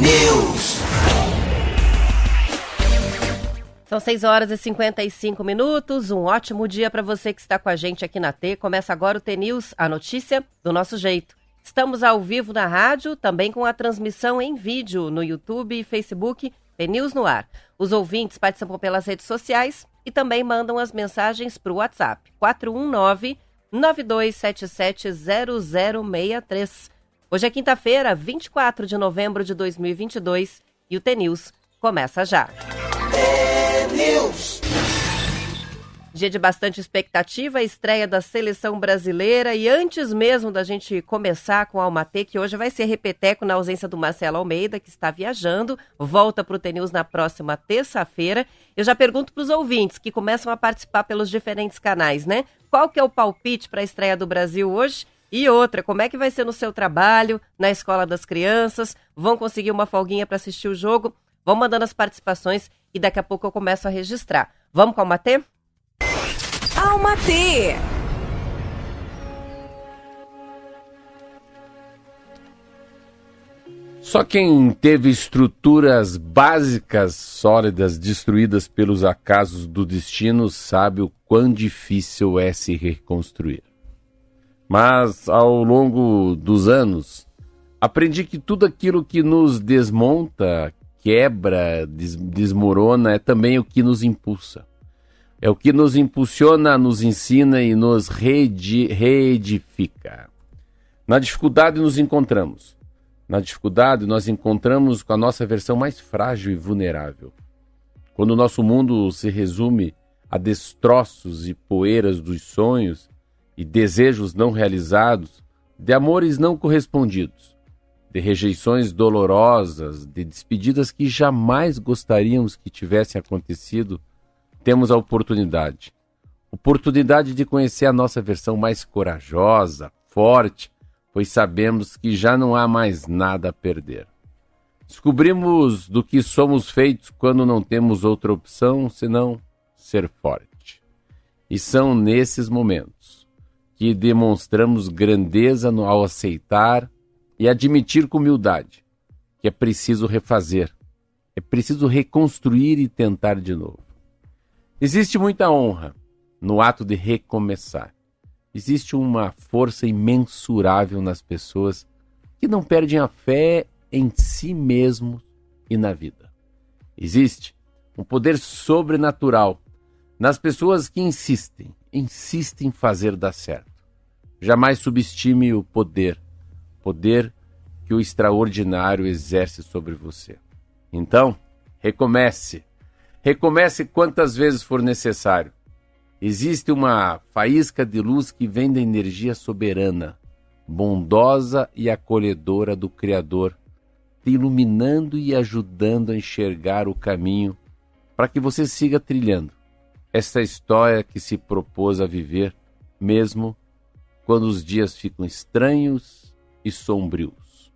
News. São 6 horas e 55 minutos. Um ótimo dia para você que está com a gente aqui na T. Começa agora o T News, a notícia do nosso jeito. Estamos ao vivo na rádio, também com a transmissão em vídeo no YouTube e Facebook T News no ar. Os ouvintes participam pelas redes sociais e também mandam as mensagens para o WhatsApp 419 9277 0063. Hoje é quinta-feira, 24 de novembro de 2022 e o T-News começa já. Dia de bastante expectativa, a estreia da seleção brasileira e antes mesmo da gente começar com a Almatê, que hoje vai ser repeteco na ausência do Marcelo Almeida, que está viajando, volta para o TNews na próxima terça-feira. Eu já pergunto para os ouvintes que começam a participar pelos diferentes canais, né? Qual que é o palpite para a estreia do Brasil hoje? E outra, como é que vai ser no seu trabalho, na escola das crianças? Vão conseguir uma folguinha para assistir o jogo? Vão mandando as participações e daqui a pouco eu começo a registrar. Vamos com a Almatê? Alma T. Só quem teve estruturas básicas sólidas destruídas pelos acasos do destino sabe o quão difícil é se reconstruir. Mas ao longo dos anos, aprendi que tudo aquilo que nos desmonta, quebra, des desmorona é também o que nos impulsa. É o que nos impulsiona, nos ensina e nos reedifica. Na dificuldade nos encontramos. Na dificuldade nós encontramos com a nossa versão mais frágil e vulnerável. Quando o nosso mundo se resume a destroços e poeiras dos sonhos e desejos não realizados, de amores não correspondidos, de rejeições dolorosas, de despedidas que jamais gostaríamos que tivessem acontecido, temos a oportunidade. Oportunidade de conhecer a nossa versão mais corajosa, forte, pois sabemos que já não há mais nada a perder. Descobrimos do que somos feitos quando não temos outra opção senão ser forte. E são nesses momentos que demonstramos grandeza ao aceitar e admitir com humildade que é preciso refazer, é preciso reconstruir e tentar de novo. Existe muita honra no ato de recomeçar. Existe uma força imensurável nas pessoas que não perdem a fé em si mesmos e na vida. Existe um poder sobrenatural nas pessoas que insistem, insistem em fazer dar certo. Jamais subestime o poder, poder que o extraordinário exerce sobre você. Então, recomece Recomece quantas vezes for necessário. Existe uma faísca de luz que vem da energia soberana, bondosa e acolhedora do Criador, te iluminando e ajudando a enxergar o caminho para que você siga trilhando esta história que se propôs a viver, mesmo quando os dias ficam estranhos e sombrios.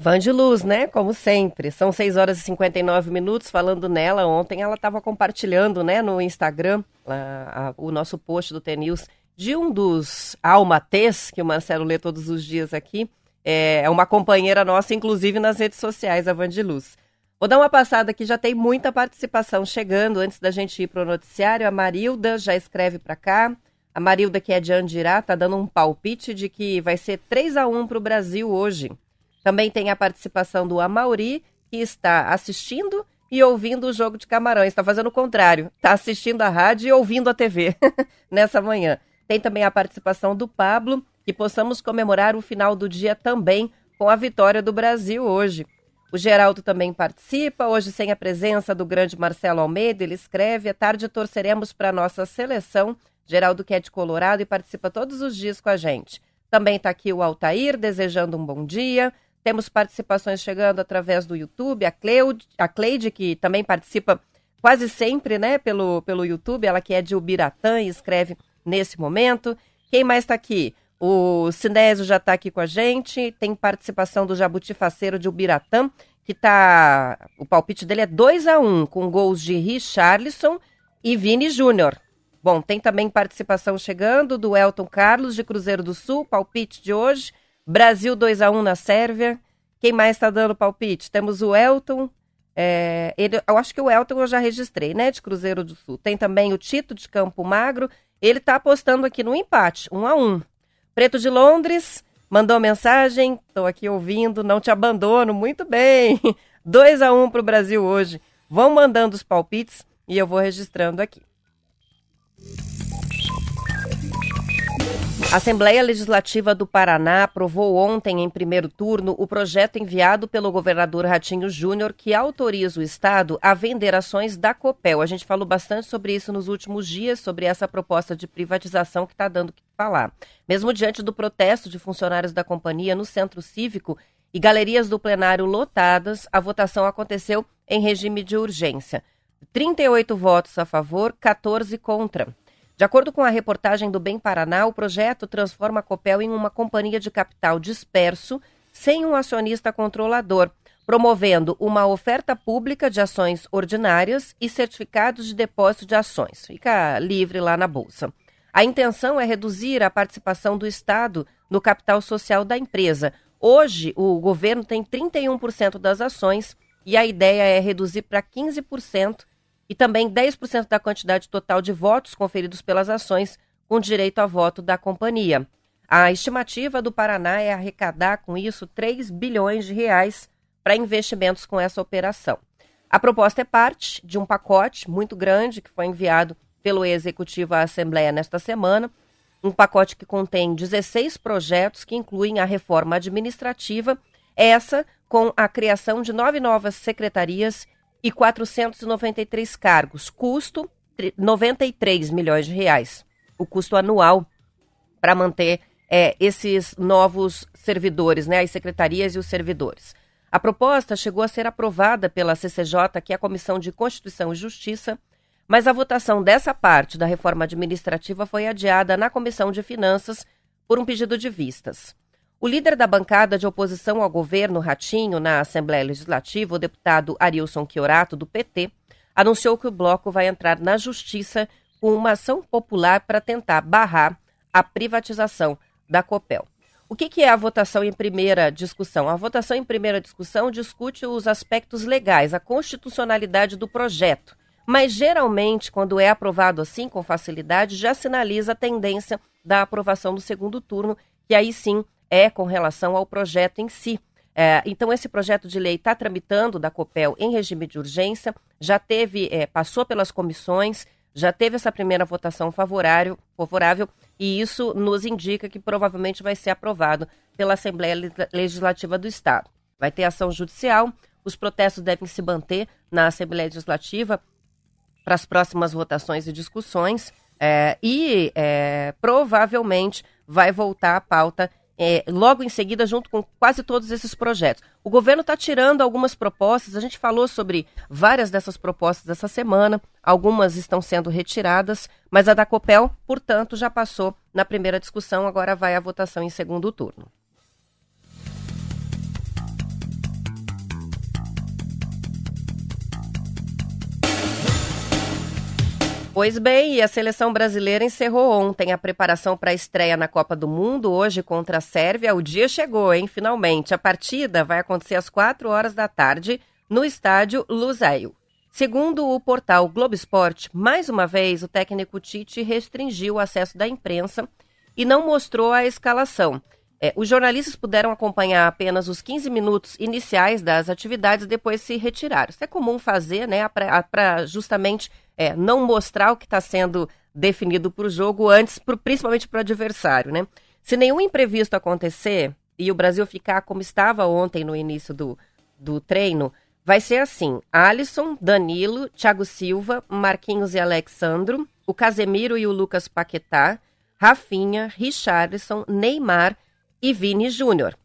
Van de Luz, né? Como sempre. São 6 horas e 59 minutos falando nela. Ontem ela estava compartilhando, né, no Instagram, a, a, o nosso post do T-News de um dos almates que o Marcelo lê todos os dias aqui. É, é uma companheira nossa, inclusive nas redes sociais, a Van de Luz. Vou dar uma passada aqui, já tem muita participação chegando. Antes da gente ir para o noticiário, a Marilda já escreve para cá. A Marilda, que é de Andirá, tá dando um palpite de que vai ser 3 a 1 para o Brasil hoje. Também tem a participação do Amauri, que está assistindo e ouvindo o jogo de Camarões. Está fazendo o contrário. Está assistindo a rádio e ouvindo a TV nessa manhã. Tem também a participação do Pablo, que possamos comemorar o final do dia também com a vitória do Brasil hoje. O Geraldo também participa, hoje sem a presença do grande Marcelo Almeida, ele escreve, à tarde torceremos para a nossa seleção. Geraldo que é de Colorado e participa todos os dias com a gente. Também está aqui o Altair, desejando um bom dia. Temos participações chegando através do YouTube, a Cleide, a Cleide que também participa quase sempre, né, pelo, pelo YouTube, ela que é de Ubiratã e escreve nesse momento. Quem mais está aqui? O Sinésio já está aqui com a gente, tem participação do Jabuti Faceiro de Ubiratã, que tá. O palpite dele é 2 a 1 um, com gols de Richarlison e Vini Júnior. Bom, tem também participação chegando do Elton Carlos de Cruzeiro do Sul, palpite de hoje. Brasil 2 a 1 na Sérvia. Quem mais está dando palpite? Temos o Elton. É, ele, eu acho que o Elton eu já registrei, né? De Cruzeiro do Sul. Tem também o Tito de Campo Magro. Ele está apostando aqui no empate, um a um. Preto de Londres mandou mensagem. Estou aqui ouvindo, não te abandono. Muito bem. 2 a 1 um para o Brasil hoje. Vão mandando os palpites e eu vou registrando aqui. A Assembleia Legislativa do Paraná aprovou ontem, em primeiro turno, o projeto enviado pelo governador Ratinho Júnior que autoriza o Estado a vender ações da Copel. A gente falou bastante sobre isso nos últimos dias, sobre essa proposta de privatização que está dando o que falar. Mesmo diante do protesto de funcionários da companhia no centro cívico e galerias do plenário lotadas, a votação aconteceu em regime de urgência. 38 votos a favor, 14 contra. De acordo com a reportagem do Bem Paraná, o projeto transforma a Copel em uma companhia de capital disperso, sem um acionista controlador, promovendo uma oferta pública de ações ordinárias e certificados de depósito de ações. Fica livre lá na Bolsa. A intenção é reduzir a participação do Estado no capital social da empresa. Hoje, o governo tem 31% das ações e a ideia é reduzir para 15% e também 10% da quantidade total de votos conferidos pelas ações com direito a voto da companhia. A estimativa do Paraná é arrecadar com isso 3 bilhões de reais para investimentos com essa operação. A proposta é parte de um pacote muito grande que foi enviado pelo Executivo à Assembleia nesta semana, um pacote que contém 16 projetos que incluem a reforma administrativa, essa com a criação de nove novas secretarias e 493 cargos, custo 93 milhões de reais, o custo anual para manter é, esses novos servidores, né, as secretarias e os servidores. A proposta chegou a ser aprovada pela CCJ, que é a Comissão de Constituição e Justiça, mas a votação dessa parte da reforma administrativa foi adiada na Comissão de Finanças por um pedido de vistas. O líder da bancada de oposição ao governo Ratinho na Assembleia Legislativa, o deputado Arilson Chiorato, do PT, anunciou que o bloco vai entrar na justiça com uma ação popular para tentar barrar a privatização da Copel. O que, que, é a votação em primeira discussão? A votação em primeira discussão discute os aspectos legais, a constitucionalidade do projeto. Mas geralmente, quando é aprovado assim com facilidade, já sinaliza a tendência da aprovação do segundo turno, que aí sim é com relação ao projeto em si. É, então, esse projeto de lei está tramitando da COPEL em regime de urgência, já teve, é, passou pelas comissões, já teve essa primeira votação favorável, favorável, e isso nos indica que provavelmente vai ser aprovado pela Assembleia Legislativa do Estado. Vai ter ação judicial, os protestos devem se manter na Assembleia Legislativa para as próximas votações e discussões, é, e é, provavelmente vai voltar à pauta é, logo em seguida, junto com quase todos esses projetos. O governo está tirando algumas propostas, a gente falou sobre várias dessas propostas essa semana, algumas estão sendo retiradas, mas a da Copel, portanto, já passou na primeira discussão, agora vai à votação em segundo turno. Pois bem, a seleção brasileira encerrou ontem a preparação para a estreia na Copa do Mundo, hoje contra a Sérvia. O dia chegou, hein? Finalmente. A partida vai acontecer às 4 horas da tarde no estádio Lusail. Segundo o portal Globo Esporte, mais uma vez o técnico Tite restringiu o acesso da imprensa e não mostrou a escalação. É, os jornalistas puderam acompanhar apenas os 15 minutos iniciais das atividades, depois se retiraram. Isso é comum fazer, né, para justamente é, não mostrar o que está sendo definido para o jogo antes, pro, principalmente para o adversário, né? Se nenhum imprevisto acontecer e o Brasil ficar como estava ontem no início do, do treino, vai ser assim: Alisson, Danilo, Thiago Silva, Marquinhos e Alexandro, o Casemiro e o Lucas Paquetá, Rafinha, Richardson, Neymar e Vini Júnior.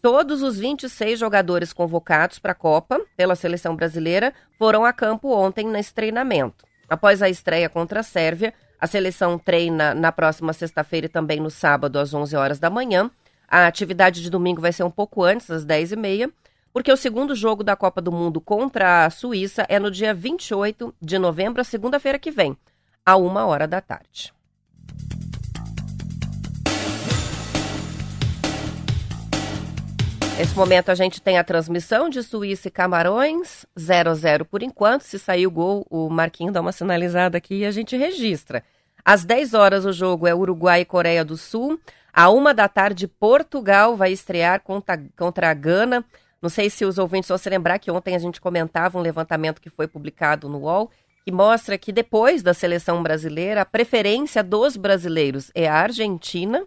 Todos os 26 jogadores convocados para a Copa pela seleção brasileira foram a campo ontem nesse treinamento. Após a estreia contra a Sérvia, a seleção treina na próxima sexta-feira e também no sábado, às 11 horas da manhã. A atividade de domingo vai ser um pouco antes, às 10h30, porque o segundo jogo da Copa do Mundo contra a Suíça é no dia 28 de novembro, segunda-feira que vem, a uma hora da tarde. Nesse momento a gente tem a transmissão de Suíça e Camarões, 0 a 0 por enquanto. Se sair o gol, o Marquinho dá uma sinalizada aqui e a gente registra. Às 10 horas o jogo é Uruguai e Coreia do Sul. À uma da tarde, Portugal vai estrear contra, contra a Gana. Não sei se os ouvintes vão se lembrar que ontem a gente comentava um levantamento que foi publicado no UOL, que mostra que depois da seleção brasileira, a preferência dos brasileiros é a Argentina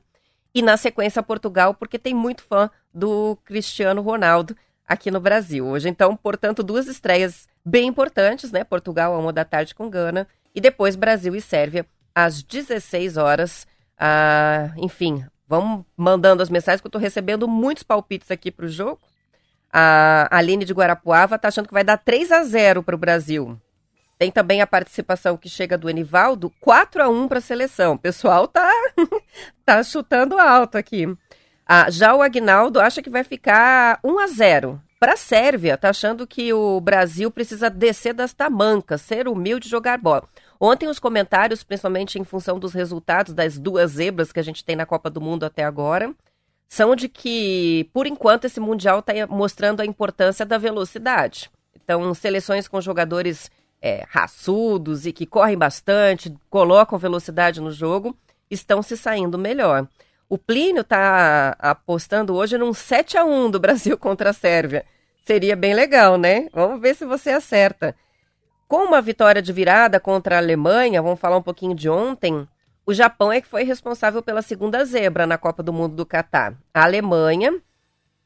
e na sequência Portugal, porque tem muito fã do Cristiano Ronaldo aqui no Brasil hoje. Então, portanto, duas estreias bem importantes, né? Portugal, a uma da tarde com Gana, e depois Brasil e Sérvia, às 16 horas. Ah, enfim, vamos mandando as mensagens, que eu estou recebendo muitos palpites aqui para o jogo. A Aline de Guarapuava está achando que vai dar 3 a 0 para o Brasil. Tem também a participação que chega do Enivaldo, 4 a 1 para a seleção. O pessoal tá, tá chutando alto aqui. Ah, já o Agnaldo acha que vai ficar 1 a 0 para a Sérvia. Tá achando que o Brasil precisa descer das tamancas, ser humilde e jogar bola. Ontem os comentários, principalmente em função dos resultados das duas zebras que a gente tem na Copa do Mundo até agora, são de que, por enquanto, esse Mundial está mostrando a importância da velocidade. Então, seleções com jogadores é, raçudos e que correm bastante, colocam velocidade no jogo, estão se saindo melhor. O Plínio está apostando hoje num 7 a 1 do Brasil contra a Sérvia. Seria bem legal, né? Vamos ver se você acerta. Com uma vitória de virada contra a Alemanha, vamos falar um pouquinho de ontem, o Japão é que foi responsável pela segunda zebra na Copa do Mundo do Catar. A Alemanha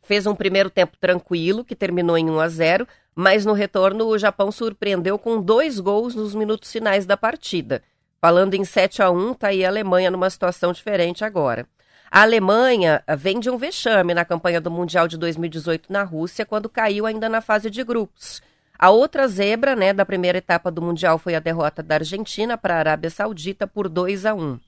fez um primeiro tempo tranquilo, que terminou em 1 a 0, mas no retorno o Japão surpreendeu com dois gols nos minutos finais da partida. Falando em 7 a 1 tá aí a Alemanha numa situação diferente agora. A Alemanha vem de um vexame na campanha do Mundial de 2018 na Rússia, quando caiu ainda na fase de grupos. A outra zebra, né, da primeira etapa do Mundial foi a derrota da Argentina para a Arábia Saudita por 2 a 1.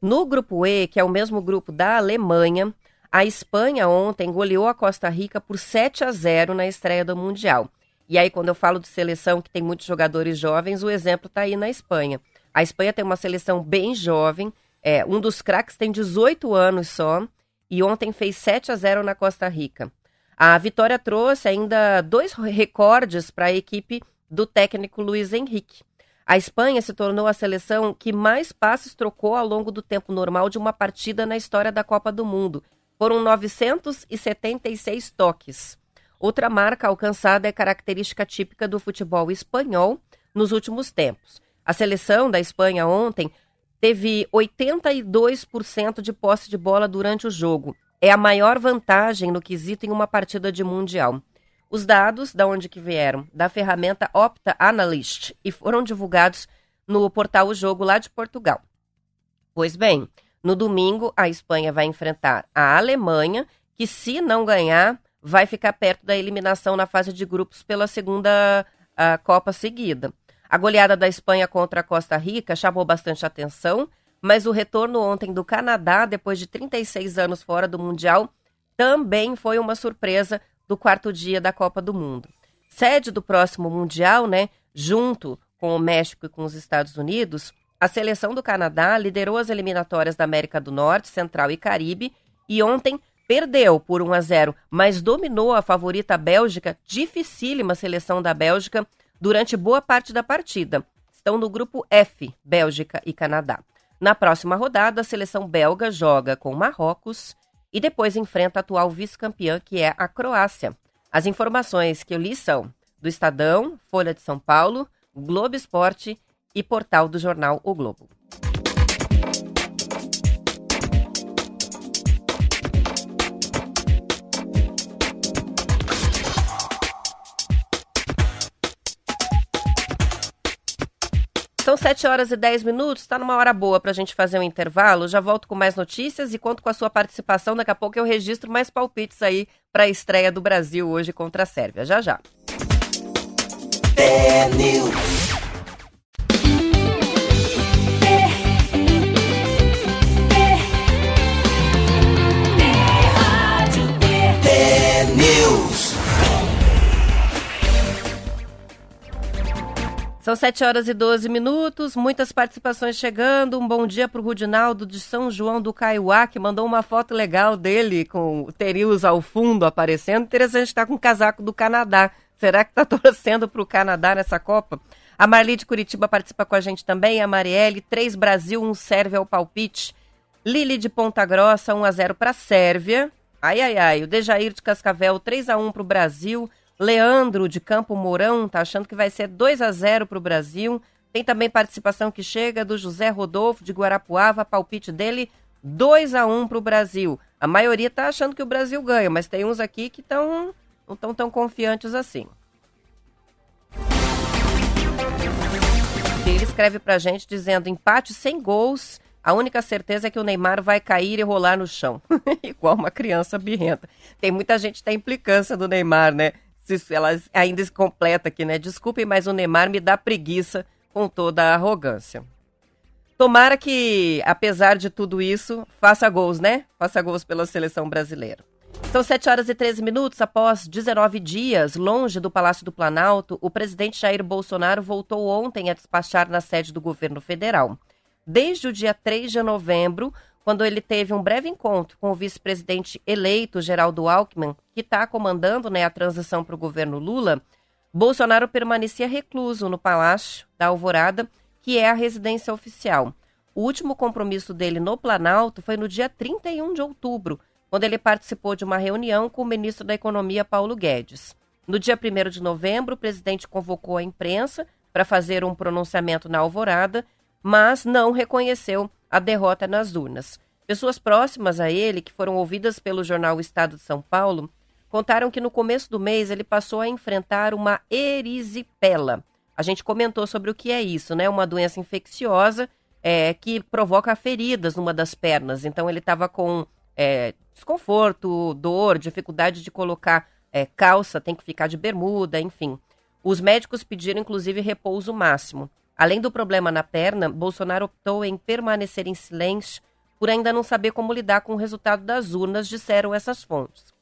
No grupo E, que é o mesmo grupo da Alemanha, a Espanha ontem goleou a Costa Rica por 7 a 0 na estreia do Mundial. E aí, quando eu falo de seleção que tem muitos jogadores jovens, o exemplo está aí na Espanha. A Espanha tem uma seleção bem jovem, é, um dos craques tem 18 anos só, e ontem fez 7 a 0 na Costa Rica. A vitória trouxe ainda dois recordes para a equipe do técnico Luiz Henrique. A Espanha se tornou a seleção que mais passes trocou ao longo do tempo normal de uma partida na história da Copa do Mundo, foram 976 toques. Outra marca alcançada é característica típica do futebol espanhol nos últimos tempos. A seleção da Espanha ontem teve 82% de posse de bola durante o jogo. É a maior vantagem no quesito em uma partida de mundial. Os dados, da onde que vieram? Da ferramenta Opta Analyst e foram divulgados no portal O Jogo lá de Portugal. Pois bem, no domingo, a Espanha vai enfrentar a Alemanha, que, se não ganhar, vai ficar perto da eliminação na fase de grupos pela segunda Copa seguida. A goleada da Espanha contra a Costa Rica chamou bastante atenção, mas o retorno ontem do Canadá, depois de 36 anos fora do Mundial, também foi uma surpresa do quarto dia da Copa do Mundo. Sede do próximo Mundial, né, junto com o México e com os Estados Unidos, a seleção do Canadá liderou as eliminatórias da América do Norte, Central e Caribe e ontem perdeu por 1 a 0, mas dominou a favorita Bélgica, dificílima seleção da Bélgica, durante boa parte da partida. Estão no grupo F, Bélgica e Canadá. Na próxima rodada, a seleção belga joga com Marrocos e depois enfrenta a atual vice-campeã, que é a Croácia. As informações que eu li são do Estadão, Folha de São Paulo, Globo Esporte e portal do jornal O Globo. São 7 horas e 10 minutos, está numa hora boa para a gente fazer um intervalo. Já volto com mais notícias e conto com a sua participação. Daqui a pouco eu registro mais palpites aí para a estreia do Brasil hoje contra a Sérvia. Já já. É São São 7 horas e 12 minutos, muitas participações chegando. Um bom dia para o Rudinaldo de São João do Caiuá, que mandou uma foto legal dele com o Terius ao fundo aparecendo. Interessante estar com o casaco do Canadá. Será que está torcendo para o Canadá nessa Copa? A Marli de Curitiba participa com a gente também. A Marielle, 3 Brasil, 1 Sérvia ao palpite. Lili de Ponta Grossa, 1 a 0 para a Sérvia. Ai, ai, ai. O Dejair de Cascavel, 3 a 1 para o Brasil. Leandro, de Campo Mourão, tá achando que vai ser 2 a 0 para o Brasil. Tem também participação que chega do José Rodolfo, de Guarapuava, palpite dele, 2 a 1 para o Brasil. A maioria tá achando que o Brasil ganha, mas tem uns aqui que não estão tão confiantes assim. Ele escreve pra gente dizendo empate sem gols. A única certeza é que o Neymar vai cair e rolar no chão. Igual uma criança birrenta. Tem muita gente que tem implicância do Neymar, né? Ela ainda se completa aqui, né? Desculpem, mas o Neymar me dá preguiça com toda a arrogância. Tomara que, apesar de tudo isso, faça gols, né? Faça gols pela seleção brasileira. São 7 horas e 13 minutos após 19 dias longe do Palácio do Planalto, o presidente Jair Bolsonaro voltou ontem a despachar na sede do governo federal. Desde o dia 3 de novembro, quando ele teve um breve encontro com o vice-presidente eleito, Geraldo Alckmin, que está comandando né, a transição para o governo Lula, Bolsonaro permanecia recluso no Palácio da Alvorada, que é a residência oficial. O último compromisso dele no Planalto foi no dia 31 de outubro, quando ele participou de uma reunião com o ministro da Economia, Paulo Guedes. No dia 1 de novembro, o presidente convocou a imprensa para fazer um pronunciamento na Alvorada, mas não reconheceu a derrota nas urnas. Pessoas próximas a ele, que foram ouvidas pelo jornal Estado de São Paulo, contaram que no começo do mês ele passou a enfrentar uma erisipela. A gente comentou sobre o que é isso, né? Uma doença infecciosa é, que provoca feridas numa das pernas. Então ele estava com é, desconforto, dor, dificuldade de colocar é, calça, tem que ficar de bermuda, enfim. Os médicos pediram inclusive repouso máximo. Além do problema na perna, Bolsonaro optou em permanecer em silêncio por ainda não saber como lidar com o resultado das urnas, disseram essas fontes.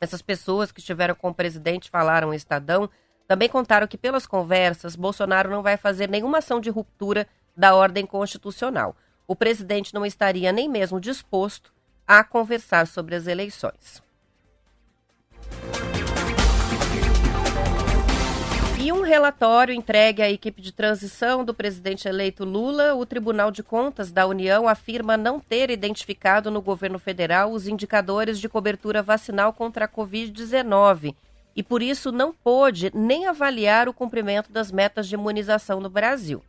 Essas pessoas que estiveram com o presidente falaram ao Estadão também contaram que, pelas conversas, Bolsonaro não vai fazer nenhuma ação de ruptura da ordem constitucional. O presidente não estaria nem mesmo disposto a conversar sobre as eleições. E um relatório entregue à equipe de transição do presidente eleito Lula, o Tribunal de Contas da União afirma não ter identificado no governo federal os indicadores de cobertura vacinal contra a Covid-19 e, por isso, não pôde nem avaliar o cumprimento das metas de imunização no Brasil.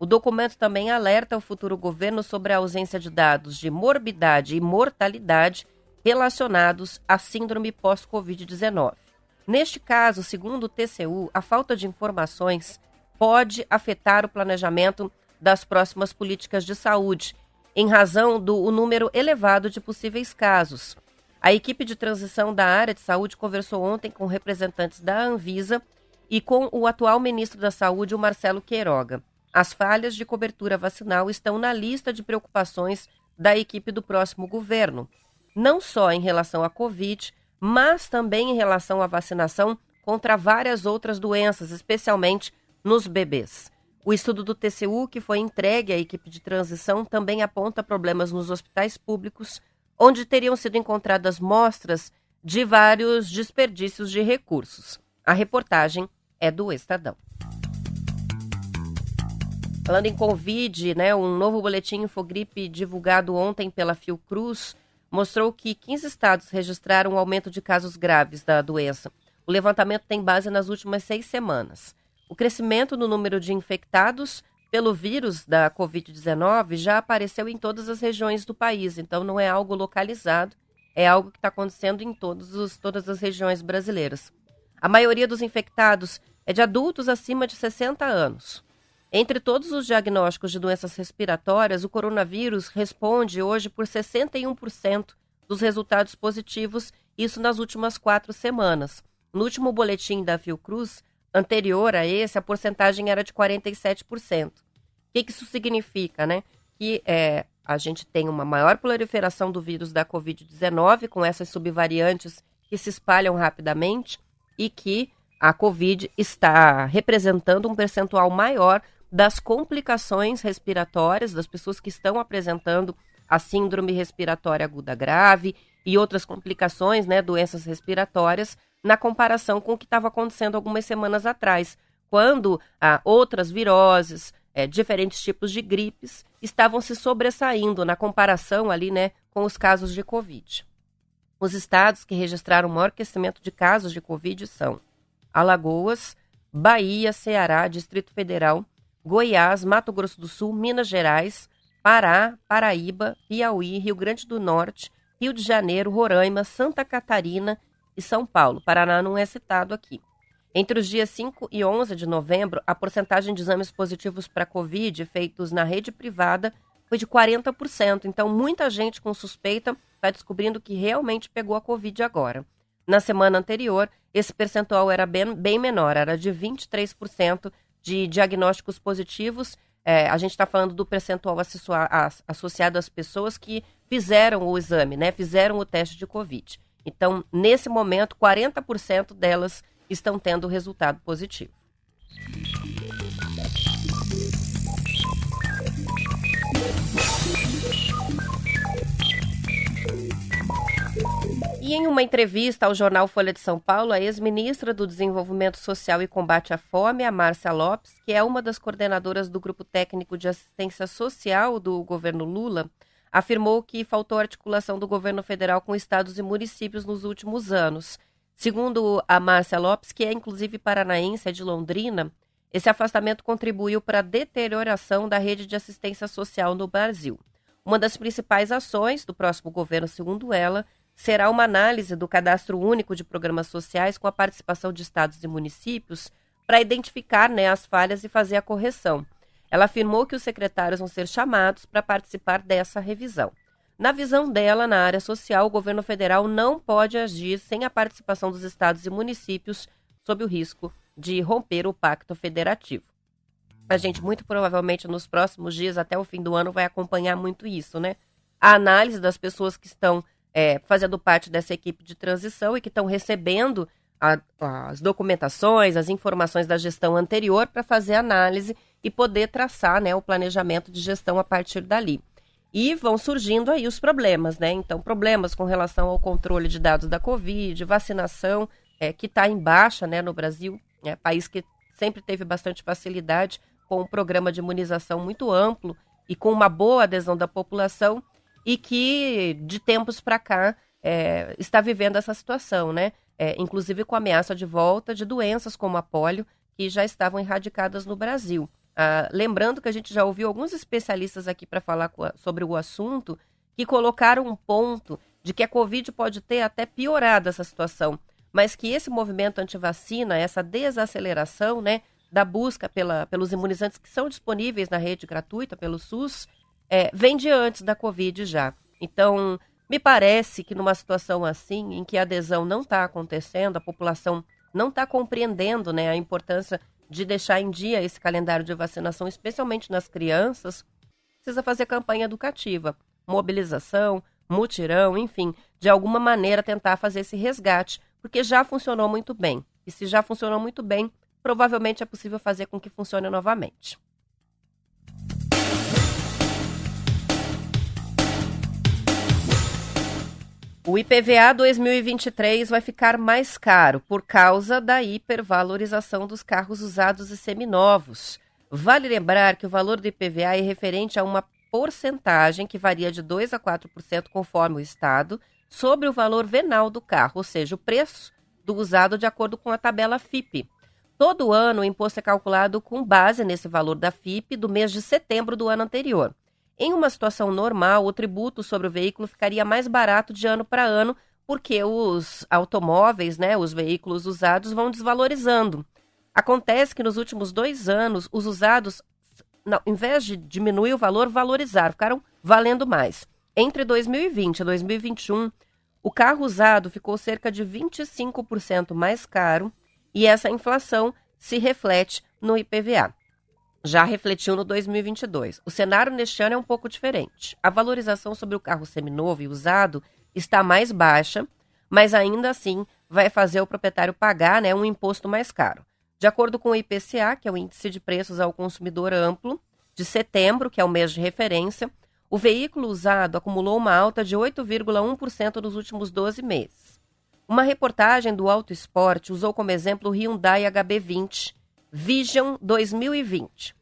O documento também alerta o futuro governo sobre a ausência de dados de morbidade e mortalidade relacionados à síndrome pós-Covid-19. Neste caso, segundo o TCU, a falta de informações pode afetar o planejamento das próximas políticas de saúde, em razão do número elevado de possíveis casos. A equipe de transição da área de saúde conversou ontem com representantes da Anvisa e com o atual ministro da Saúde, o Marcelo Queiroga. As falhas de cobertura vacinal estão na lista de preocupações da equipe do próximo governo, não só em relação à Covid, mas também em relação à vacinação contra várias outras doenças, especialmente nos bebês. O estudo do TCU, que foi entregue à equipe de transição, também aponta problemas nos hospitais públicos, onde teriam sido encontradas mostras de vários desperdícios de recursos. A reportagem é do Estadão. Falando em Covid, né, um novo boletim Infogripe divulgado ontem pela Fiocruz mostrou que 15 estados registraram um aumento de casos graves da doença. O levantamento tem base nas últimas seis semanas. O crescimento no número de infectados pelo vírus da Covid-19 já apareceu em todas as regiões do país, então não é algo localizado, é algo que está acontecendo em os, todas as regiões brasileiras. A maioria dos infectados é de adultos acima de 60 anos. Entre todos os diagnósticos de doenças respiratórias, o coronavírus responde hoje por 61% dos resultados positivos, isso nas últimas quatro semanas. No último boletim da Fiocruz, anterior a esse, a porcentagem era de 47%. O que, isso significa, né? Que é, a gente tem uma maior proliferação do vírus da Covid-19, com essas subvariantes que se espalham rapidamente, e que a Covid está representando um percentual maior das complicações respiratórias das pessoas que estão apresentando a síndrome respiratória aguda grave e outras complicações, né, doenças respiratórias, na comparação com o que estava acontecendo algumas semanas atrás, quando ah, outras viroses, é, diferentes tipos de gripes estavam se sobressaindo na comparação ali, né, com os casos de Covid. Os estados que registraram o maior crescimento de casos de Covid são Alagoas, Bahia, Ceará, Distrito Federal, Goiás, Mato Grosso do Sul, Minas Gerais, Pará, Paraíba, Piauí, Rio Grande do Norte, Rio de Janeiro, Roraima, Santa Catarina e São Paulo. Paraná não é citado aqui. Entre os dias 5 e 11 de novembro, a porcentagem de exames positivos para Covid feitos na rede privada foi de 40%. Então, muita gente com suspeita está descobrindo que realmente pegou a Covid agora. Na semana anterior, esse percentual era bem, bem menor, era de 23% de diagnósticos positivos. É, a gente está falando do percentual associado às pessoas que fizeram o exame, né? Fizeram o teste de Covid. Então, nesse momento, 40% delas estão tendo resultado positivo. E em uma entrevista ao jornal Folha de São Paulo, a ex-ministra do Desenvolvimento Social e Combate à Fome, a Márcia Lopes, que é uma das coordenadoras do Grupo Técnico de Assistência Social do governo Lula, afirmou que faltou articulação do governo federal com estados e municípios nos últimos anos Segundo a Márcia Lopes, que é inclusive paranaense, é de Londrina, esse afastamento contribuiu para a deterioração da rede de assistência social no Brasil. Uma das principais ações do próximo governo, segundo ela, será uma análise do cadastro único de programas sociais com a participação de estados e municípios para identificar né, as falhas e fazer a correção. Ela afirmou que os secretários vão ser chamados para participar dessa revisão. Na visão dela, na área social, o governo federal não pode agir sem a participação dos estados e municípios, sob o risco de romper o pacto federativo. A gente, muito provavelmente, nos próximos dias, até o fim do ano, vai acompanhar muito isso, né? A análise das pessoas que estão é, fazendo parte dessa equipe de transição e que estão recebendo a, as documentações, as informações da gestão anterior para fazer análise e poder traçar né, o planejamento de gestão a partir dali. E vão surgindo aí os problemas, né? Então, problemas com relação ao controle de dados da Covid, vacinação, é, que está em baixa né, no Brasil, é país que sempre teve bastante facilidade com um programa de imunização muito amplo e com uma boa adesão da população e que, de tempos para cá, é, está vivendo essa situação, né? É, inclusive com ameaça de volta de doenças como a polio, que já estavam erradicadas no Brasil. Ah, lembrando que a gente já ouviu alguns especialistas aqui para falar sobre o assunto que colocaram um ponto de que a Covid pode ter até piorado essa situação, mas que esse movimento antivacina, essa desaceleração né, da busca pela, pelos imunizantes que são disponíveis na rede gratuita pelo SUS, é, vem de antes da Covid já. Então, me parece que numa situação assim, em que a adesão não está acontecendo, a população não está compreendendo né, a importância de deixar em dia esse calendário de vacinação, especialmente nas crianças, precisa fazer campanha educativa, mobilização, mutirão, enfim, de alguma maneira tentar fazer esse resgate, porque já funcionou muito bem. E se já funcionou muito bem, provavelmente é possível fazer com que funcione novamente. O IPVA 2023 vai ficar mais caro por causa da hipervalorização dos carros usados e seminovos. Vale lembrar que o valor do IPVA é referente a uma porcentagem que varia de 2 a 4% conforme o estado sobre o valor venal do carro, ou seja, o preço do usado de acordo com a tabela FIP. Todo ano o imposto é calculado com base nesse valor da FIP do mês de setembro do ano anterior. Em uma situação normal, o tributo sobre o veículo ficaria mais barato de ano para ano, porque os automóveis, né, os veículos usados, vão desvalorizando. Acontece que nos últimos dois anos, os usados, não, em vez de diminuir o valor, valorizaram, ficaram valendo mais. Entre 2020 e 2021, o carro usado ficou cerca de 25% mais caro e essa inflação se reflete no IPVA já refletiu no 2022. O cenário neste ano é um pouco diferente. A valorização sobre o carro seminovo e usado está mais baixa, mas ainda assim vai fazer o proprietário pagar né, um imposto mais caro. De acordo com o IPCA, que é o Índice de Preços ao Consumidor Amplo, de setembro, que é o mês de referência, o veículo usado acumulou uma alta de 8,1% nos últimos 12 meses. Uma reportagem do Auto Esporte usou como exemplo o Hyundai HB20 Vision 2020.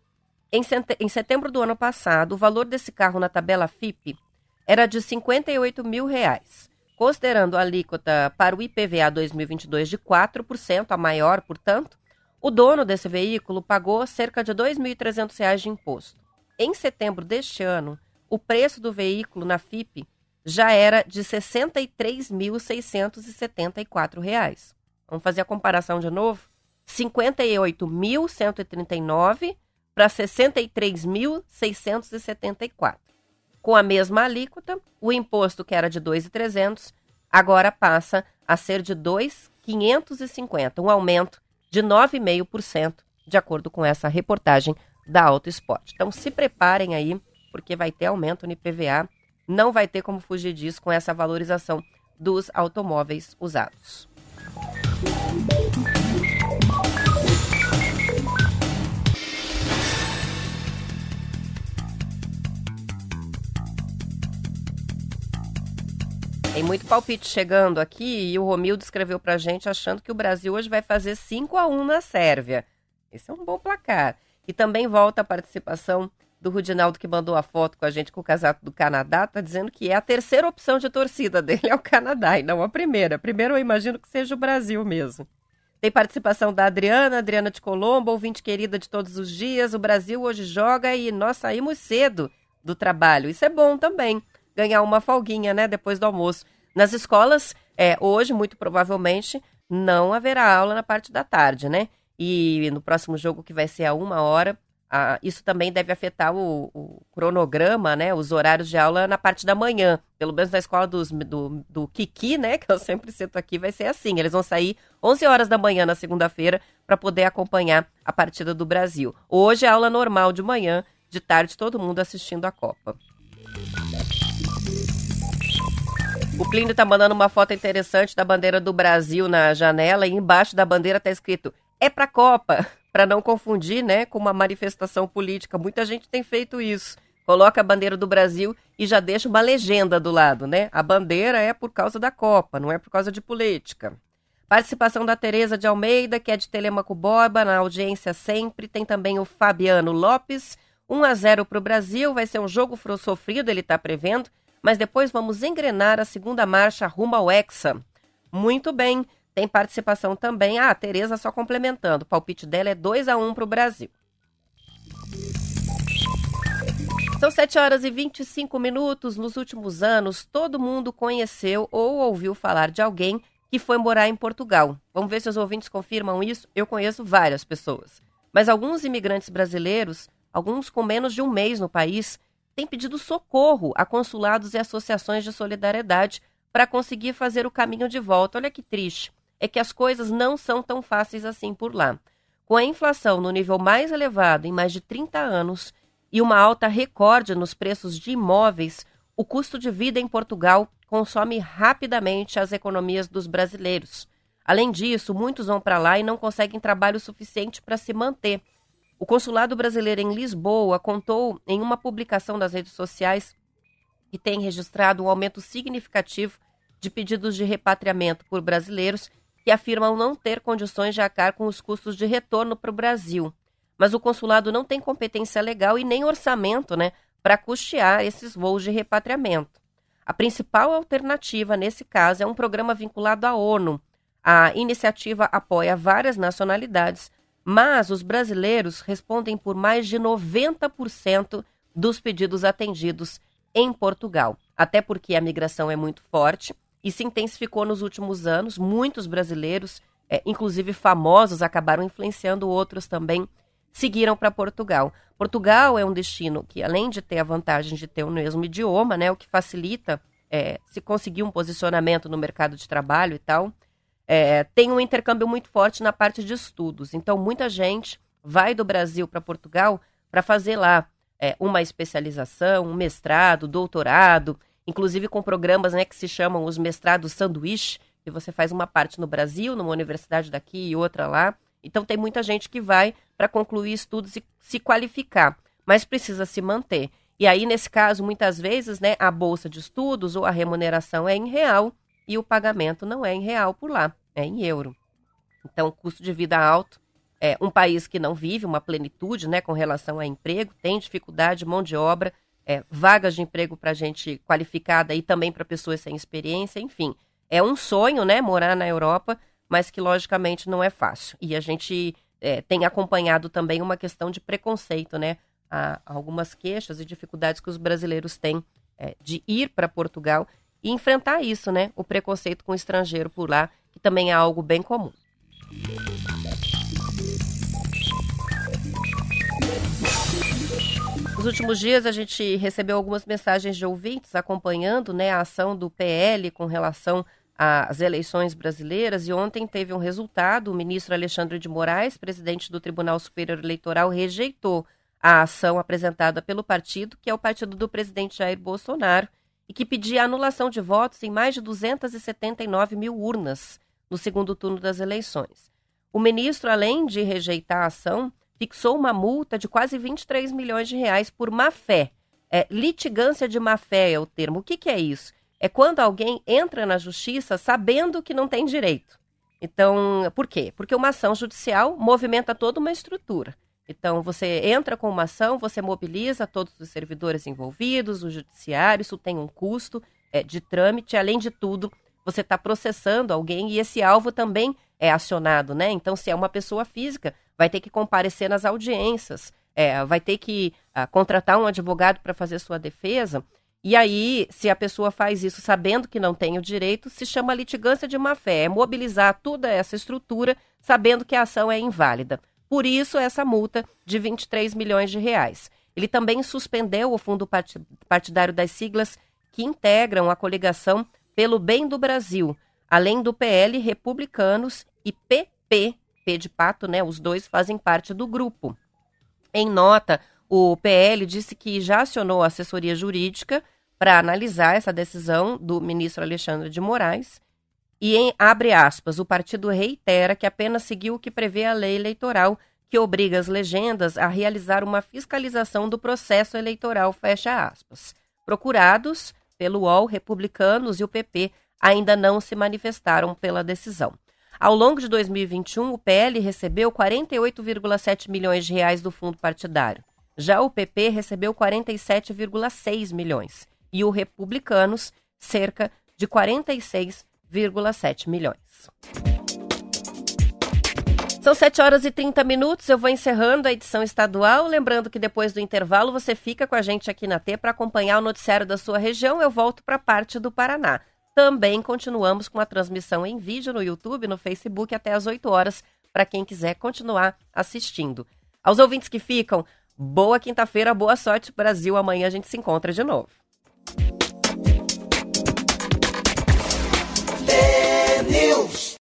Em setembro do ano passado, o valor desse carro na tabela FIP era de 58 mil reais. Considerando a alíquota para o IPVA 2022 de 4%, a maior, portanto, o dono desse veículo pagou cerca de R$ 2.300 de imposto. Em setembro deste ano, o preço do veículo na FIP já era de R$ 63.674. Vamos fazer a comparação de novo? R$ 58.139 para R$ 63.674. Com a mesma alíquota, o imposto que era de 2.300 agora passa a ser de 2.550, um aumento de 9,5%, de acordo com essa reportagem da Auto Esporte. Então se preparem aí, porque vai ter aumento no IPVA, não vai ter como fugir disso com essa valorização dos automóveis usados. Tem muito palpite chegando aqui e o Romildo escreveu pra gente achando que o Brasil hoje vai fazer 5 a 1 na Sérvia. Esse é um bom placar. E também volta a participação do Rudinaldo que mandou a foto com a gente com o casaco do Canadá, tá dizendo que é a terceira opção de torcida dele é o Canadá e não a primeira. Primeiro eu imagino que seja o Brasil mesmo. Tem participação da Adriana, Adriana de Colombo, ouvinte querida de todos os dias. O Brasil hoje joga e nós saímos cedo do trabalho. Isso é bom também ganhar uma folguinha, né, depois do almoço. Nas escolas, é, hoje, muito provavelmente, não haverá aula na parte da tarde, né? E no próximo jogo, que vai ser a uma hora, a, isso também deve afetar o, o, cronograma, né? Os horários de aula na parte da manhã. Pelo menos na escola dos, do, do Kiki, né? Que eu sempre cito aqui, vai ser assim. Eles vão sair 11 horas da manhã na segunda-feira para poder acompanhar a partida do Brasil. Hoje é aula normal de manhã, de tarde todo mundo assistindo a Copa. O Plínio tá mandando uma foto interessante da bandeira do Brasil na janela e embaixo da bandeira tá escrito é pra Copa, para não confundir, né, com uma manifestação política. Muita gente tem feito isso. Coloca a bandeira do Brasil e já deixa uma legenda do lado, né? A bandeira é por causa da Copa, não é por causa de política. Participação da Tereza de Almeida, que é de Telemaco Borba, na audiência sempre. Tem também o Fabiano Lopes. 1 a 0 para o Brasil, vai ser um jogo sofrido, ele está prevendo mas depois vamos engrenar a segunda marcha rumo ao Hexa. Muito bem, tem participação também. Ah, a Tereza só complementando. O palpite dela é 2 a 1 para o Brasil. São 7 horas e 25 minutos. Nos últimos anos, todo mundo conheceu ou ouviu falar de alguém que foi morar em Portugal. Vamos ver se os ouvintes confirmam isso. Eu conheço várias pessoas. Mas alguns imigrantes brasileiros, alguns com menos de um mês no país, tem pedido socorro a consulados e associações de solidariedade para conseguir fazer o caminho de volta. Olha que triste. É que as coisas não são tão fáceis assim por lá. Com a inflação no nível mais elevado em mais de 30 anos e uma alta recorde nos preços de imóveis, o custo de vida em Portugal consome rapidamente as economias dos brasileiros. Além disso, muitos vão para lá e não conseguem trabalho suficiente para se manter. O consulado brasileiro em Lisboa contou em uma publicação das redes sociais que tem registrado um aumento significativo de pedidos de repatriamento por brasileiros que afirmam não ter condições de arcar com os custos de retorno para o Brasil. Mas o consulado não tem competência legal e nem orçamento né, para custear esses voos de repatriamento. A principal alternativa nesse caso é um programa vinculado à ONU. A iniciativa apoia várias nacionalidades mas os brasileiros respondem por mais de 90% dos pedidos atendidos em Portugal. Até porque a migração é muito forte e se intensificou nos últimos anos. Muitos brasileiros, é, inclusive famosos, acabaram influenciando outros também, seguiram para Portugal. Portugal é um destino que, além de ter a vantagem de ter o mesmo idioma, né, o que facilita é, se conseguir um posicionamento no mercado de trabalho e tal, é, tem um intercâmbio muito forte na parte de estudos. Então, muita gente vai do Brasil para Portugal para fazer lá é, uma especialização, um mestrado, doutorado, inclusive com programas né, que se chamam os mestrados sanduíche, E você faz uma parte no Brasil, numa universidade daqui e outra lá. Então tem muita gente que vai para concluir estudos e se qualificar, mas precisa se manter. E aí, nesse caso, muitas vezes, né, a bolsa de estudos ou a remuneração é em real e o pagamento não é em real por lá, é em euro. Então, custo de vida alto, é um país que não vive uma plenitude, né, com relação a emprego, tem dificuldade, mão de obra, é, vagas de emprego para gente qualificada e também para pessoas sem experiência, enfim. É um sonho, né, morar na Europa, mas que logicamente não é fácil. E a gente é, tem acompanhado também uma questão de preconceito, né? a, algumas queixas e dificuldades que os brasileiros têm é, de ir para Portugal e enfrentar isso, né? O preconceito com o estrangeiro por lá, que também é algo bem comum. Nos últimos dias a gente recebeu algumas mensagens de ouvintes acompanhando né, a ação do PL com relação às eleições brasileiras e ontem teve um resultado. O ministro Alexandre de Moraes, presidente do Tribunal Superior Eleitoral, rejeitou a ação apresentada pelo partido, que é o partido do presidente Jair Bolsonaro, e que pedia anulação de votos em mais de 279 mil urnas no segundo turno das eleições. O ministro, além de rejeitar a ação, fixou uma multa de quase 23 milhões de reais por má-fé. É, litigância de má-fé é o termo. O que, que é isso? É quando alguém entra na justiça sabendo que não tem direito. Então, por quê? Porque uma ação judicial movimenta toda uma estrutura. Então, você entra com uma ação, você mobiliza todos os servidores envolvidos, o judiciário, isso tem um custo é, de trâmite. Além de tudo, você está processando alguém e esse alvo também é acionado, né? Então, se é uma pessoa física, vai ter que comparecer nas audiências, é, vai ter que a, ah, contratar um advogado para fazer sua defesa. E aí, se a pessoa faz isso sabendo que não tem o direito, se chama litigância de má-fé. É mobilizar toda essa estrutura sabendo que a ação é inválida. Por isso, essa multa de 23 milhões de reais. Ele também suspendeu o fundo partidário das siglas que integram a coligação pelo bem do Brasil, além do PL, republicanos e PP, P de pato, né? Os dois fazem parte do grupo. Em nota, o PL disse que já acionou a assessoria jurídica para analisar essa decisão do ministro Alexandre de Moraes e em abre aspas, o partido reitera que apenas seguiu o que prevê a lei eleitoral, que obriga as legendas a realizar uma fiscalização do processo eleitoral, fecha aspas. Procurados pelo UOL, republicanos e o PP ainda não se manifestaram pela decisão. Ao longo de 2021, o PL recebeu 48,7 milhões de reais do fundo partidário. Já o PP recebeu 47,6 milhões e o Republicanos cerca de 46 1,7 milhões. São 7 horas e 30 minutos. Eu vou encerrando a edição estadual. Lembrando que depois do intervalo você fica com a gente aqui na T para acompanhar o noticiário da sua região. Eu volto para a parte do Paraná. Também continuamos com a transmissão em vídeo no YouTube, no Facebook, até às 8 horas, para quem quiser continuar assistindo. Aos ouvintes que ficam, boa quinta-feira, boa sorte, Brasil. Amanhã a gente se encontra de novo. News.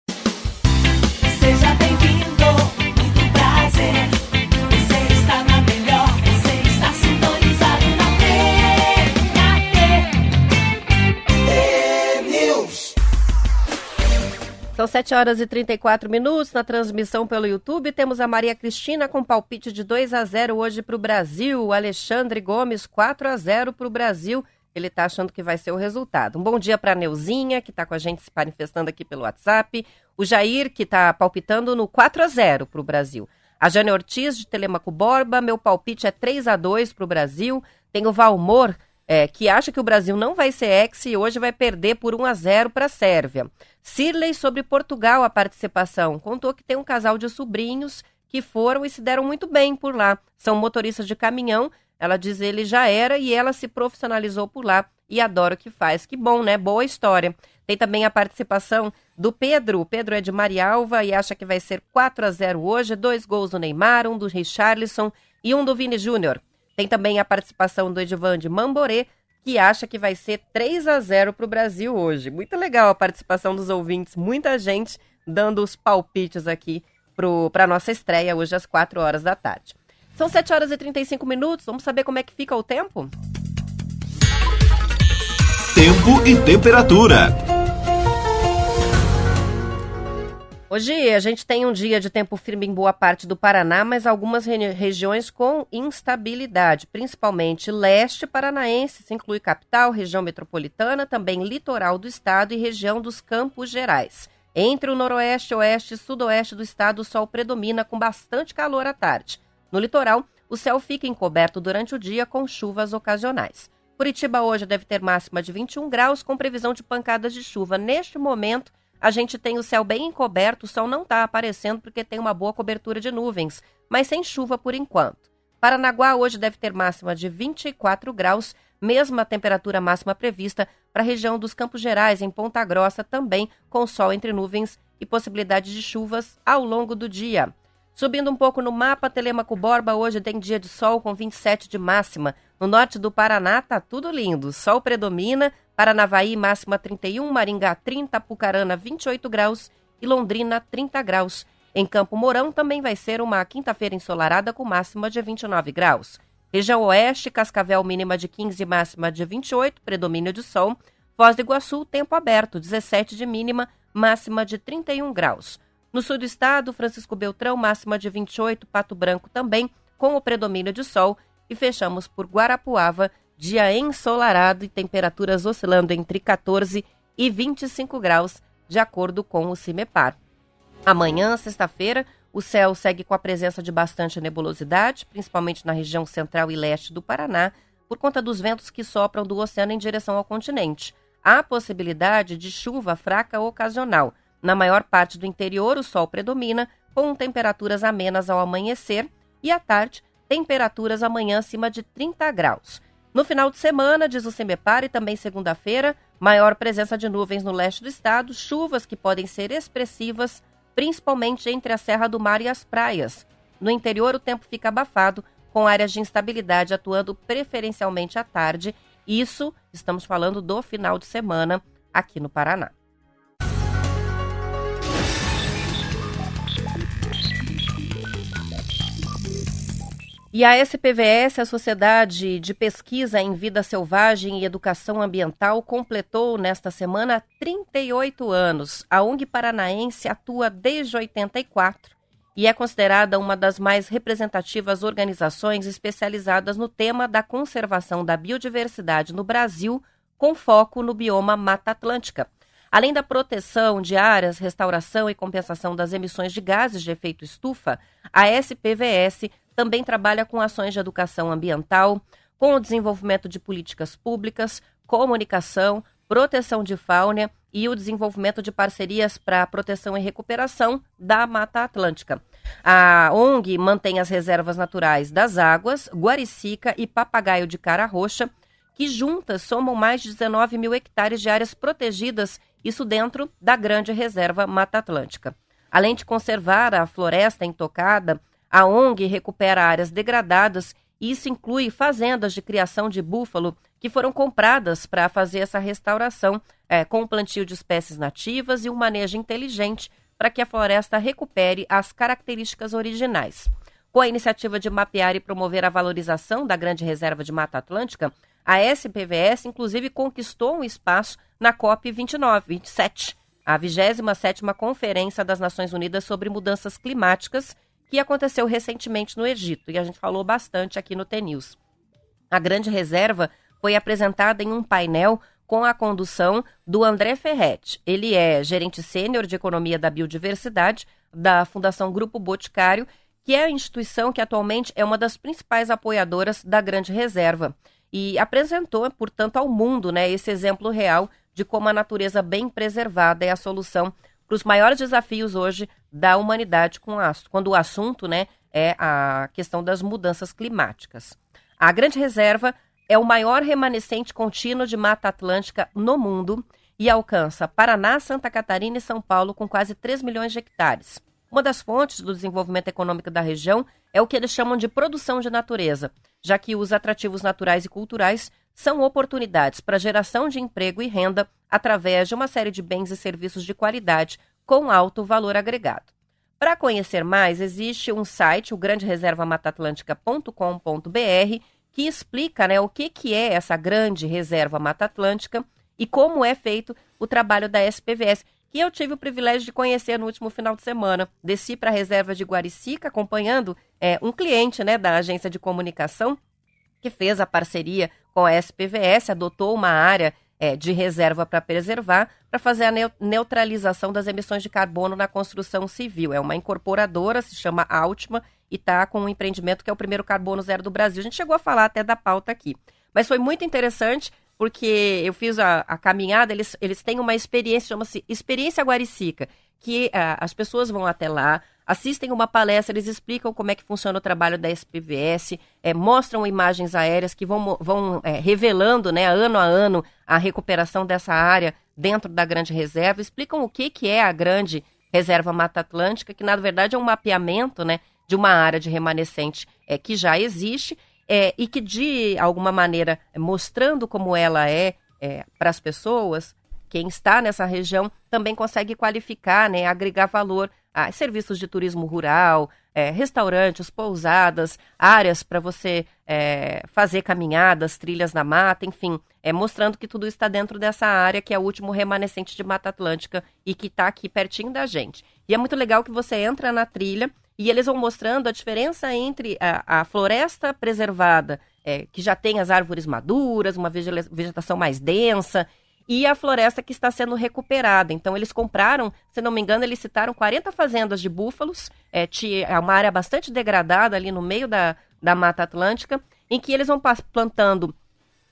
São 7 horas e 34 minutos na transmissão pelo YouTube. Temos a Maria Cristina com palpite de 2 a 0 hoje para o Brasil. O Alexandre Gomes 4 a 0 para o Brasil ele está achando que vai ser o resultado. Um bom dia para a Neuzinha, que está com a gente se manifestando aqui pelo WhatsApp. O Jair, que está palpitando no 4 a 0 para o Brasil. A Jane Ortiz, de Telemaco Borba, meu palpite é 3 a 2 para o Brasil. Tem o Valmor, é, que acha que o Brasil não vai ser ex e hoje vai perder por 1 a 0 para a Sérvia. Sirley, sobre Portugal, a participação. Contou que tem um casal de sobrinhos que foram e se deram muito bem por lá. São motoristas de caminhão ela diz ele já era e ela se profissionalizou por lá e adora o que faz. Que bom, né? Boa história. Tem também a participação do Pedro. O Pedro é de Marialva e acha que vai ser 4 a 0 hoje. Dois gols do Neymar, um do Richarlison e um do Vini Júnior. Tem também a participação do Edivan de Mamborê, que acha que vai ser 3 a 0 para o Brasil hoje. Muito legal a participação dos ouvintes, muita gente dando os palpites aqui para a nossa estreia hoje às 4 horas da tarde. São 7 horas e 35 minutos. Vamos saber como é que fica o tempo? Tempo e temperatura. Hoje a gente tem um dia de tempo firme em boa parte do Paraná, mas algumas re regiões com instabilidade, principalmente leste paranaense, se inclui capital, região metropolitana, também litoral do estado e região dos Campos Gerais. Entre o noroeste, oeste e sudoeste do estado, o sol predomina com bastante calor à tarde. No litoral, o céu fica encoberto durante o dia com chuvas ocasionais. Curitiba hoje deve ter máxima de 21 graus, com previsão de pancadas de chuva. Neste momento, a gente tem o céu bem encoberto, o sol não está aparecendo porque tem uma boa cobertura de nuvens, mas sem chuva por enquanto. Paranaguá hoje deve ter máxima de 24 graus, mesma temperatura máxima prevista para a região dos Campos Gerais, em Ponta Grossa, também com sol entre nuvens e possibilidade de chuvas ao longo do dia. Subindo um pouco no mapa, Telemaco Borba hoje tem dia de sol com 27 de máxima. No norte do Paraná tá tudo lindo. Sol predomina, Paranavaí máxima 31, Maringá 30, Pucarana 28 graus e Londrina 30 graus. Em Campo Mourão também vai ser uma quinta-feira ensolarada com máxima de 29 graus. Região Oeste, Cascavel mínima de 15, máxima de 28, predomínio de sol. Foz do Iguaçu, tempo aberto, 17 de mínima, máxima de 31 graus. No sul do estado, Francisco Beltrão, máxima de 28, Pato Branco também, com o predomínio de sol. E fechamos por Guarapuava, dia ensolarado e temperaturas oscilando entre 14 e 25 graus, de acordo com o CIMEPAR. Amanhã, sexta-feira, o céu segue com a presença de bastante nebulosidade, principalmente na região central e leste do Paraná, por conta dos ventos que sopram do oceano em direção ao continente. Há possibilidade de chuva fraca ocasional. Na maior parte do interior, o sol predomina, com temperaturas amenas ao amanhecer e à tarde, temperaturas amanhã acima de 30 graus. No final de semana, diz o CEMEPAR, e também segunda-feira, maior presença de nuvens no leste do estado, chuvas que podem ser expressivas, principalmente entre a Serra do Mar e as praias. No interior, o tempo fica abafado, com áreas de instabilidade atuando preferencialmente à tarde. Isso, estamos falando do final de semana aqui no Paraná. E a SPVS, a Sociedade de Pesquisa em Vida Selvagem e Educação Ambiental, completou nesta semana 38 anos. A ONG Paranaense atua desde 84 e é considerada uma das mais representativas organizações especializadas no tema da conservação da biodiversidade no Brasil, com foco no bioma Mata Atlântica. Além da proteção de áreas, restauração e compensação das emissões de gases de efeito estufa, a SPVS também trabalha com ações de educação ambiental, com o desenvolvimento de políticas públicas, comunicação, proteção de fauna e o desenvolvimento de parcerias para proteção e recuperação da Mata Atlântica. A ONG mantém as reservas naturais das águas, Guaricica e Papagaio de Cara Roxa, que juntas somam mais de 19 mil hectares de áreas protegidas, isso dentro da grande reserva Mata Atlântica. Além de conservar a floresta intocada, a ONG recupera áreas degradadas e isso inclui fazendas de criação de búfalo que foram compradas para fazer essa restauração é, com o plantio de espécies nativas e um manejo inteligente para que a floresta recupere as características originais. Com a iniciativa de mapear e promover a valorização da Grande Reserva de Mata Atlântica, a SPVS inclusive conquistou um espaço na COP 29, 27, a 27ª Conferência das Nações Unidas sobre Mudanças Climáticas que aconteceu recentemente no Egito, e a gente falou bastante aqui no TNews. A grande reserva foi apresentada em um painel com a condução do André Ferretti. Ele é gerente sênior de economia da biodiversidade da Fundação Grupo Boticário, que é a instituição que atualmente é uma das principais apoiadoras da Grande Reserva. E apresentou, portanto, ao mundo né, esse exemplo real de como a natureza bem preservada é a solução para os maiores desafios hoje da humanidade com a, quando o assunto né, é a questão das mudanças climáticas. A Grande Reserva é o maior remanescente contínuo de Mata Atlântica no mundo e alcança Paraná, Santa Catarina e São Paulo com quase 3 milhões de hectares. Uma das fontes do desenvolvimento econômico da região é o que eles chamam de produção de natureza, já que os atrativos naturais e culturais são oportunidades para geração de emprego e renda através de uma série de bens e serviços de qualidade com alto valor agregado. Para conhecer mais, existe um site, o grandereservamatatlântica.com.br, que explica né, o que, que é essa grande reserva Mata Atlântica e como é feito o trabalho da SPVS, que eu tive o privilégio de conhecer no último final de semana. Desci para a reserva de Guaricica, acompanhando é, um cliente né, da agência de comunicação que fez a parceria com a SPVS, adotou uma área é, de reserva para preservar, para fazer a neutralização das emissões de carbono na construção civil. É uma incorporadora, se chama Altima, e está com um empreendimento que é o primeiro carbono zero do Brasil. A gente chegou a falar até da pauta aqui. Mas foi muito interessante, porque eu fiz a, a caminhada, eles, eles têm uma experiência, chama-se Experiência Guaricica, que uh, as pessoas vão até lá, assistem uma palestra, eles explicam como é que funciona o trabalho da SPVS, é, mostram imagens aéreas que vão, vão é, revelando, né, ano a ano, a recuperação dessa área dentro da grande reserva, explicam o que, que é a grande reserva Mata Atlântica, que na verdade é um mapeamento, né, de uma área de remanescente é, que já existe é, e que de alguma maneira mostrando como ela é, é para as pessoas, quem está nessa região também consegue qualificar, né, agregar valor a serviços de turismo rural, é, restaurantes, pousadas, áreas para você é, fazer caminhadas, trilhas na mata, enfim, é, mostrando que tudo está dentro dessa área que é o último remanescente de Mata Atlântica e que está aqui pertinho da gente. E é muito legal que você entra na trilha e eles vão mostrando a diferença entre a, a floresta preservada, é, que já tem as árvores maduras, uma vegetação mais densa, e a floresta que está sendo recuperada. Então, eles compraram, se não me engano, eles citaram 40 fazendas de búfalos, é, é uma área bastante degradada ali no meio da, da Mata Atlântica, em que eles vão plantando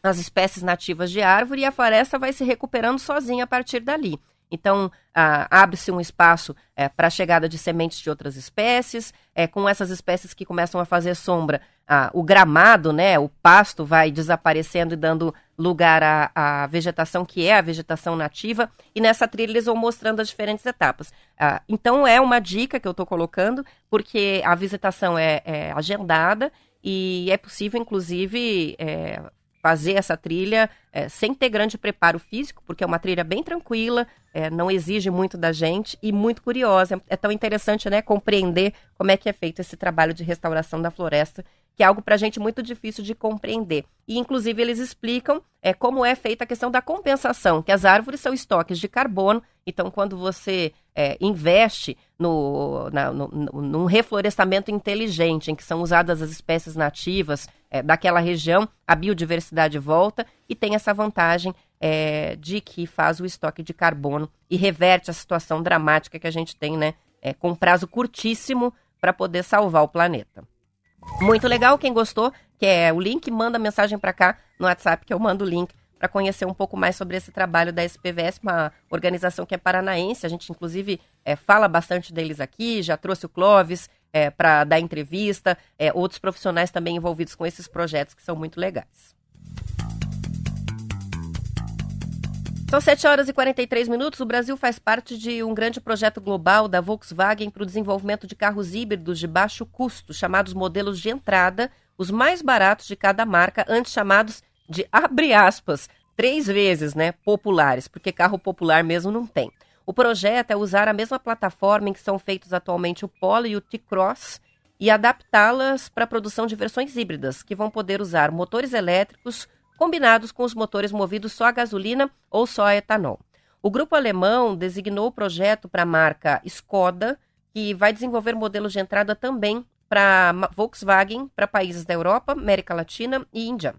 as espécies nativas de árvore e a floresta vai se recuperando sozinha a partir dali. Então, ah, abre-se um espaço é, para a chegada de sementes de outras espécies. É, com essas espécies que começam a fazer sombra, ah, o gramado, né, o pasto vai desaparecendo e dando lugar à, à, vegetação que é a vegetação nativa. E nessa trilha eles vão mostrando as diferentes etapas. Ah, então, é uma dica que eu estou colocando, porque a visitação é, é, agendada e é possível, inclusive, é, fazer essa trilha é, sem ter grande preparo físico, porque é uma trilha bem tranquila, é, não exige muito da gente e muito curiosa. É tão interessante né, compreender como é que é feito esse trabalho de restauração da floresta, que é algo para a gente muito difícil de compreender. E, inclusive, eles explicam é, como é feita a questão da compensação, que as árvores são estoques de carbono, então, quando você é, investe no, na, no, num reflorestamento inteligente, em que são usadas as espécies nativas é, daquela região, a biodiversidade volta e tem essa vantagem é, de que faz o estoque de carbono e reverte a situação dramática que a gente tem, né, é, com prazo curtíssimo para poder salvar o planeta. Muito legal, quem gostou, que é o link, manda mensagem para cá no WhatsApp que eu mando o link para conhecer um pouco mais sobre esse trabalho da SPVS, uma organização que é paranaense. A gente, inclusive, é, fala bastante deles aqui, já trouxe o Clóvis é, para dar entrevista, é, outros profissionais também envolvidos com esses projetos que são muito legais. São 7 horas e 43 minutos. O Brasil faz parte de um grande projeto global da Volkswagen para o desenvolvimento de carros híbridos de baixo custo, chamados modelos de entrada, os mais baratos de cada marca, antes chamados de abre aspas, três vezes, né, populares, porque carro popular mesmo não tem. O projeto é usar a mesma plataforma em que são feitos atualmente o Polo e o T-Cross e adaptá-las para a produção de versões híbridas, que vão poder usar motores elétricos combinados com os motores movidos só a gasolina ou só a etanol. O grupo alemão designou o projeto para a marca Skoda, que vai desenvolver modelos de entrada também para Volkswagen para países da Europa, América Latina e Índia.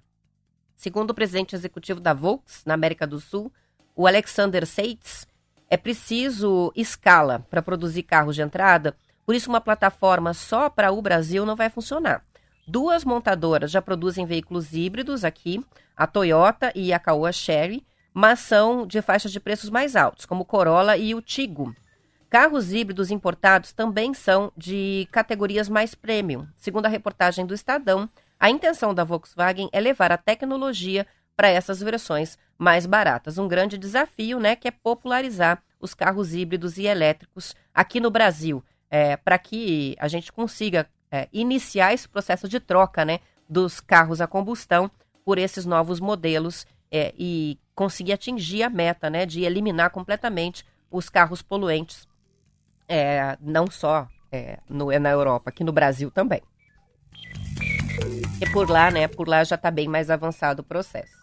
Segundo o presidente executivo da Volks, na América do Sul, o Alexander Seitz, é preciso escala para produzir carros de entrada, por isso uma plataforma só para o Brasil não vai funcionar. Duas montadoras já produzem veículos híbridos aqui, a Toyota e a Caoa Sherry, mas são de faixas de preços mais altos, como o Corolla e o Tigo. Carros híbridos importados também são de categorias mais premium. Segundo a reportagem do Estadão, a intenção da Volkswagen é levar a tecnologia para essas versões mais baratas. Um grande desafio, né, que é popularizar os carros híbridos e elétricos aqui no Brasil, é, para que a gente consiga é, iniciar esse processo de troca, né, dos carros a combustão por esses novos modelos é, e conseguir atingir a meta, né, de eliminar completamente os carros poluentes, é, não só é, no, na Europa, aqui no Brasil também. E por lá, né? Por lá já está bem mais avançado o processo.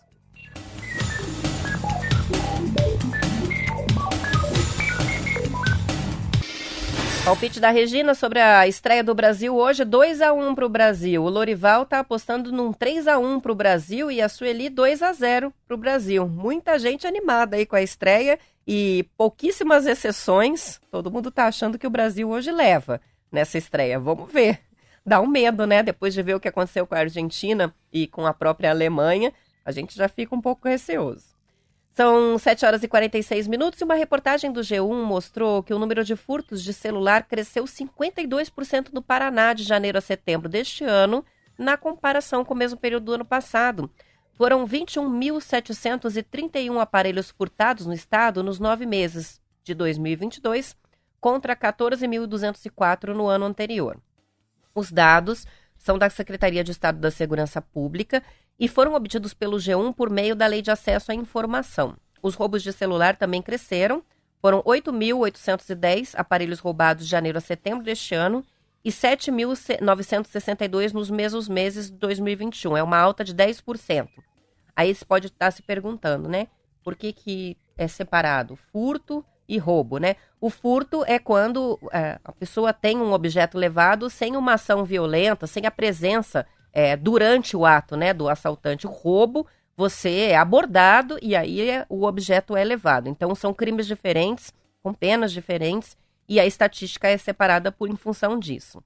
Palpite da Regina sobre a estreia do Brasil hoje, 2 a 1 para o Brasil. O Lorival está apostando num 3 a 1 para o Brasil e a Sueli 2 a 0 para o Brasil. Muita gente animada aí com a estreia e pouquíssimas exceções. Todo mundo está achando que o Brasil hoje leva nessa estreia. Vamos ver. Dá um medo, né? Depois de ver o que aconteceu com a Argentina e com a própria Alemanha, a gente já fica um pouco receoso. São 7 horas e 46 minutos e uma reportagem do G1 mostrou que o número de furtos de celular cresceu 52% no Paraná de janeiro a setembro deste ano, na comparação com o mesmo período do ano passado. Foram 21.731 aparelhos furtados no estado nos nove meses de 2022, contra 14.204 no ano anterior. Os dados são da Secretaria de Estado da Segurança Pública e foram obtidos pelo G1 por meio da Lei de Acesso à Informação. Os roubos de celular também cresceram. Foram 8.810 aparelhos roubados de janeiro a setembro deste ano e 7.962 nos mesmos meses de 2021. É uma alta de 10%. Aí você pode estar se perguntando, né? Por que, que é separado furto e roubo, né? O furto é quando é, a pessoa tem um objeto levado sem uma ação violenta, sem a presença é, durante o ato né, do assaltante. O roubo, você é abordado e aí é, o objeto é levado. Então, são crimes diferentes, com penas diferentes, e a estatística é separada por em função disso.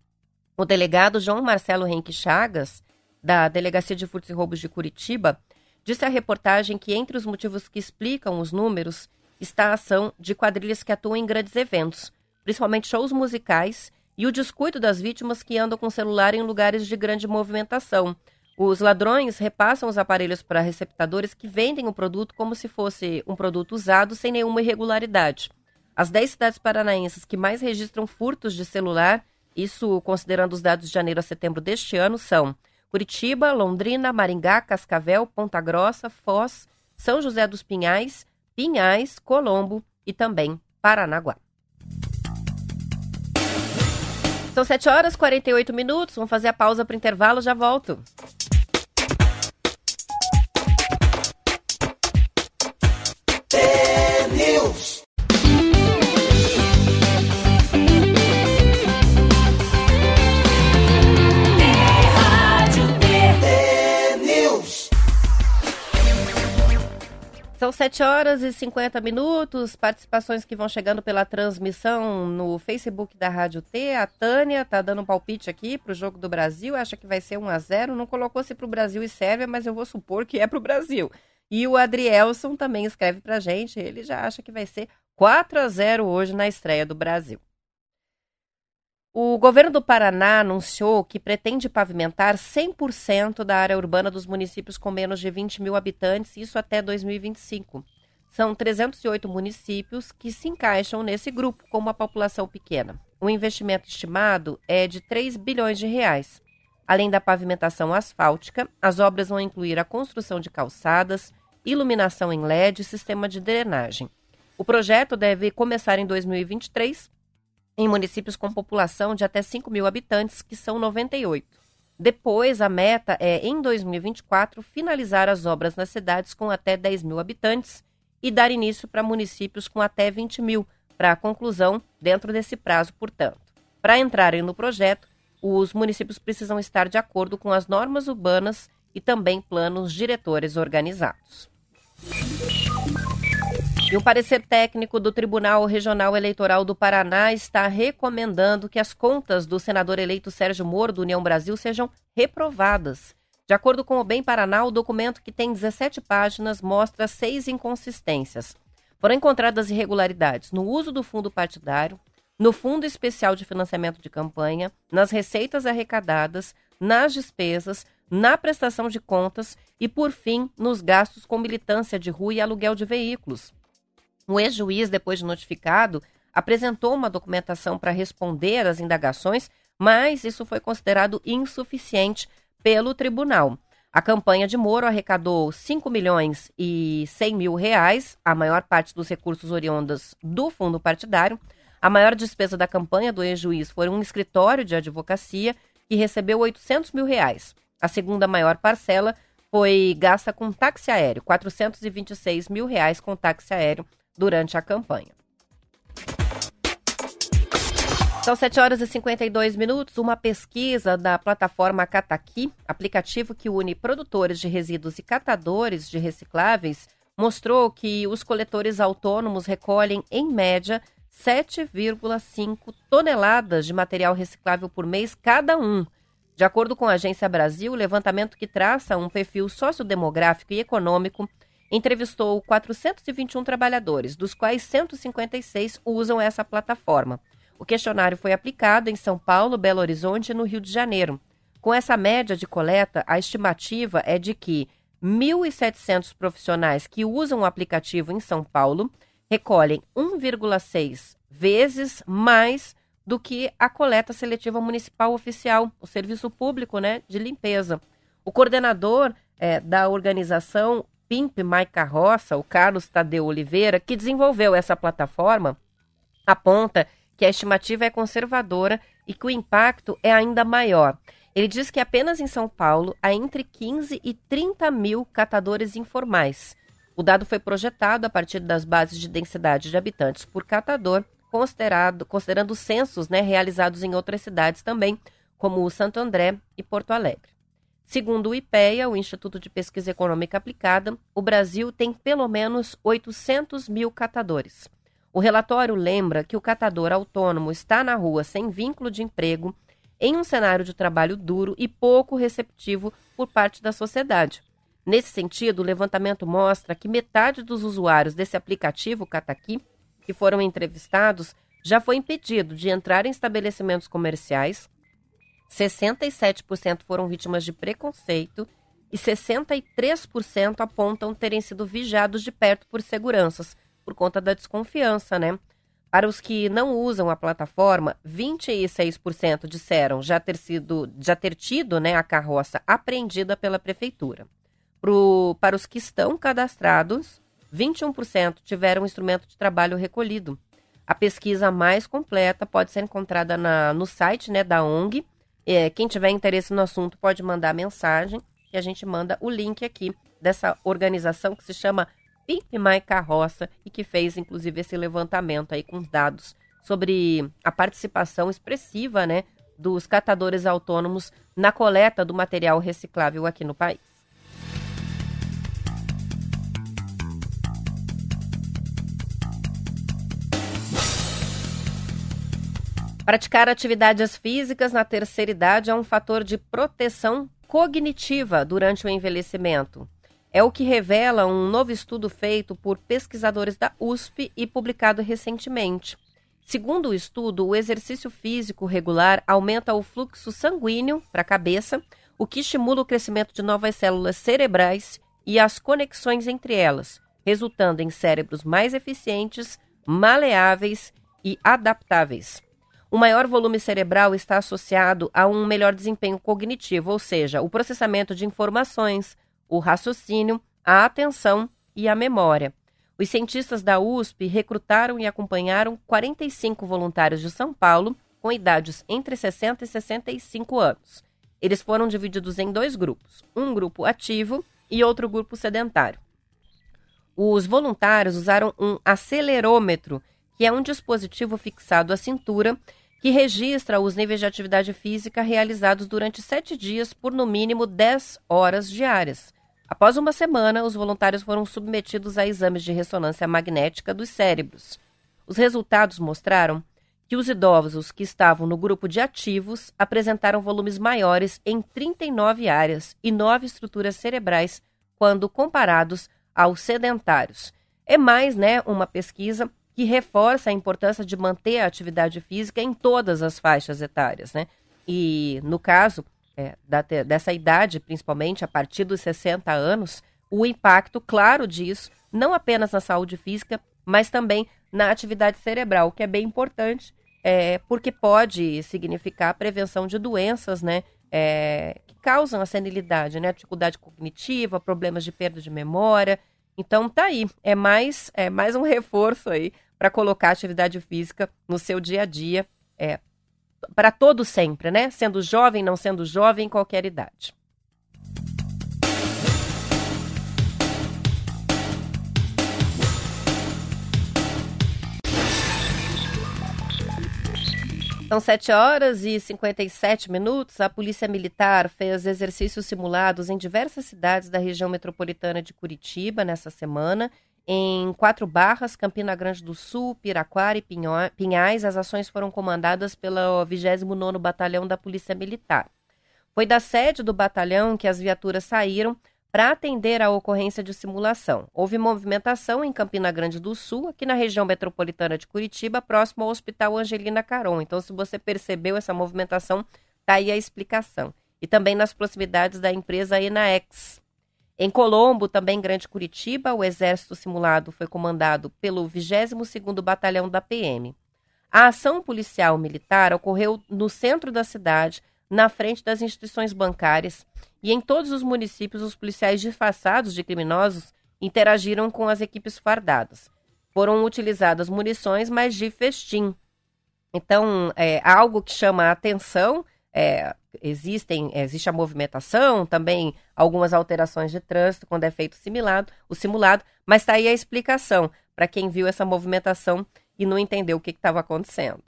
O delegado João Marcelo Henrique Chagas, da Delegacia de Furtos e Roubos de Curitiba, disse à reportagem que entre os motivos que explicam os números está a ação de quadrilhas que atuam em grandes eventos, principalmente shows musicais e o descuido das vítimas que andam com celular em lugares de grande movimentação. Os ladrões repassam os aparelhos para receptadores que vendem o produto como se fosse um produto usado sem nenhuma irregularidade. As 10 cidades paranaenses que mais registram furtos de celular, isso considerando os dados de janeiro a setembro deste ano, são Curitiba, Londrina, Maringá, Cascavel, Ponta Grossa, Foz, São José dos Pinhais, Pinhais, Colombo e também Paranaguá. São 7 horas e 48 minutos. Vamos fazer a pausa para o intervalo, já volto. São 7 horas e 50 minutos. Participações que vão chegando pela transmissão no Facebook da Rádio T. A Tânia tá dando um palpite aqui para o jogo do Brasil. Acha que vai ser 1 a 0 Não colocou se para o Brasil e Sérvia, mas eu vou supor que é para o Brasil. E o Adrielson também escreve para gente. Ele já acha que vai ser 4 a 0 hoje na estreia do Brasil. O governo do Paraná anunciou que pretende pavimentar 100% da área urbana dos municípios com menos de 20 mil habitantes, isso até 2025. São 308 municípios que se encaixam nesse grupo com uma população pequena. O investimento estimado é de 3 bilhões de reais. Além da pavimentação asfáltica, as obras vão incluir a construção de calçadas, iluminação em LED e sistema de drenagem. O projeto deve começar em 2023 em municípios com população de até 5 mil habitantes, que são 98. Depois, a meta é, em 2024, finalizar as obras nas cidades com até 10 mil habitantes e dar início para municípios com até 20 mil, para a conclusão dentro desse prazo, portanto. Para entrarem no projeto, os municípios precisam estar de acordo com as normas urbanas e também planos diretores organizados. E um parecer técnico do Tribunal Regional Eleitoral do Paraná está recomendando que as contas do senador eleito Sérgio Moro do União Brasil sejam reprovadas. De acordo com o Bem Paraná, o documento, que tem 17 páginas, mostra seis inconsistências. Foram encontradas irregularidades no uso do fundo partidário, no Fundo Especial de Financiamento de Campanha, nas receitas arrecadadas, nas despesas, na prestação de contas e, por fim, nos gastos com militância de rua e aluguel de veículos. O ex-juiz, depois de notificado, apresentou uma documentação para responder às indagações, mas isso foi considerado insuficiente pelo tribunal. A campanha de Moro arrecadou 5 milhões e 100 mil reais, a maior parte dos recursos oriundos do fundo partidário. A maior despesa da campanha do ex-juiz foi um escritório de advocacia que recebeu 800 mil reais. A segunda maior parcela foi gasta com táxi aéreo, 426 mil reais com táxi aéreo durante a campanha. São 7 horas e 52 minutos. Uma pesquisa da plataforma Cataqui, aplicativo que une produtores de resíduos e catadores de recicláveis, mostrou que os coletores autônomos recolhem, em média, 7,5 toneladas de material reciclável por mês cada um. De acordo com a Agência Brasil, o levantamento que traça um perfil sociodemográfico e econômico entrevistou 421 trabalhadores, dos quais 156 usam essa plataforma. O questionário foi aplicado em São Paulo, Belo Horizonte e no Rio de Janeiro. Com essa média de coleta, a estimativa é de que 1.700 profissionais que usam o aplicativo em São Paulo recolhem 1,6 vezes mais do que a coleta seletiva municipal oficial, o serviço público né, de limpeza. O coordenador é, da organização Pimp My Carroça, o Carlos Tadeu Oliveira, que desenvolveu essa plataforma, aponta que a estimativa é conservadora e que o impacto é ainda maior. Ele diz que apenas em São Paulo há entre 15 e 30 mil catadores informais. O dado foi projetado a partir das bases de densidade de habitantes por catador, considerado, considerando censos né, realizados em outras cidades também, como Santo André e Porto Alegre. Segundo o IPEA, o Instituto de Pesquisa Econômica Aplicada, o Brasil tem pelo menos 800 mil catadores. O relatório lembra que o catador autônomo está na rua sem vínculo de emprego, em um cenário de trabalho duro e pouco receptivo por parte da sociedade. Nesse sentido, o levantamento mostra que metade dos usuários desse aplicativo Cataqui, que foram entrevistados, já foi impedido de entrar em estabelecimentos comerciais, 67% foram vítimas de preconceito e 63% apontam terem sido vigiados de perto por seguranças, por conta da desconfiança, né? Para os que não usam a plataforma, 26% disseram já ter sido, já ter tido, né, a carroça apreendida pela prefeitura. Pro, para os que estão cadastrados, 21% tiveram o instrumento de trabalho recolhido. A pesquisa mais completa pode ser encontrada na, no site né, da ONG. É, quem tiver interesse no assunto pode mandar mensagem e a gente manda o link aqui dessa organização que se chama Pimp My Carroça e que fez inclusive esse levantamento aí com dados sobre a participação expressiva, né, dos catadores autônomos na coleta do material reciclável aqui no país. Praticar atividades físicas na terceira idade é um fator de proteção cognitiva durante o envelhecimento. É o que revela um novo estudo feito por pesquisadores da USP e publicado recentemente. Segundo o estudo, o exercício físico regular aumenta o fluxo sanguíneo para a cabeça, o que estimula o crescimento de novas células cerebrais e as conexões entre elas, resultando em cérebros mais eficientes, maleáveis e adaptáveis. O maior volume cerebral está associado a um melhor desempenho cognitivo, ou seja, o processamento de informações, o raciocínio, a atenção e a memória. Os cientistas da USP recrutaram e acompanharam 45 voluntários de São Paulo com idades entre 60 e 65 anos. Eles foram divididos em dois grupos, um grupo ativo e outro grupo sedentário. Os voluntários usaram um acelerômetro, que é um dispositivo fixado à cintura que registra os níveis de atividade física realizados durante sete dias por no mínimo 10 horas diárias. Após uma semana, os voluntários foram submetidos a exames de ressonância magnética dos cérebros. Os resultados mostraram que os idosos que estavam no grupo de ativos apresentaram volumes maiores em 39 áreas e 9 estruturas cerebrais quando comparados aos sedentários. É mais, né, uma pesquisa que reforça a importância de manter a atividade física em todas as faixas etárias, né? E no caso, é, da, dessa idade, principalmente a partir dos 60 anos, o impacto claro disso, não apenas na saúde física, mas também na atividade cerebral, que é bem importante, é, porque pode significar a prevenção de doenças, né? É, que causam a senilidade, né? Dificuldade cognitiva, problemas de perda de memória. Então tá aí, é mais, é mais um reforço aí para colocar atividade física no seu dia a dia, é, para todo sempre, né? Sendo jovem, não sendo jovem, em qualquer idade. São 7 horas e 57 minutos. A Polícia Militar fez exercícios simulados em diversas cidades da região metropolitana de Curitiba nessa semana. Em Quatro Barras, Campina Grande do Sul, Piraquara e Pinhais, as ações foram comandadas pelo 29º Batalhão da Polícia Militar. Foi da sede do batalhão que as viaturas saíram para atender à ocorrência de simulação. Houve movimentação em Campina Grande do Sul, aqui na região metropolitana de Curitiba, próximo ao Hospital Angelina Caron. Então, se você percebeu essa movimentação, está aí a explicação. E também nas proximidades da empresa Enaex. Em Colombo, também Grande Curitiba, o exército simulado foi comandado pelo 22º Batalhão da PM. A ação policial militar ocorreu no centro da cidade, na frente das instituições bancárias e em todos os municípios os policiais disfarçados de criminosos interagiram com as equipes fardadas. Foram utilizadas munições, mas de festim. Então, é algo que chama a atenção. É, existem, existe a movimentação, também algumas alterações de trânsito quando é feito simulado, o simulado, mas está aí a explicação para quem viu essa movimentação e não entendeu o que estava acontecendo.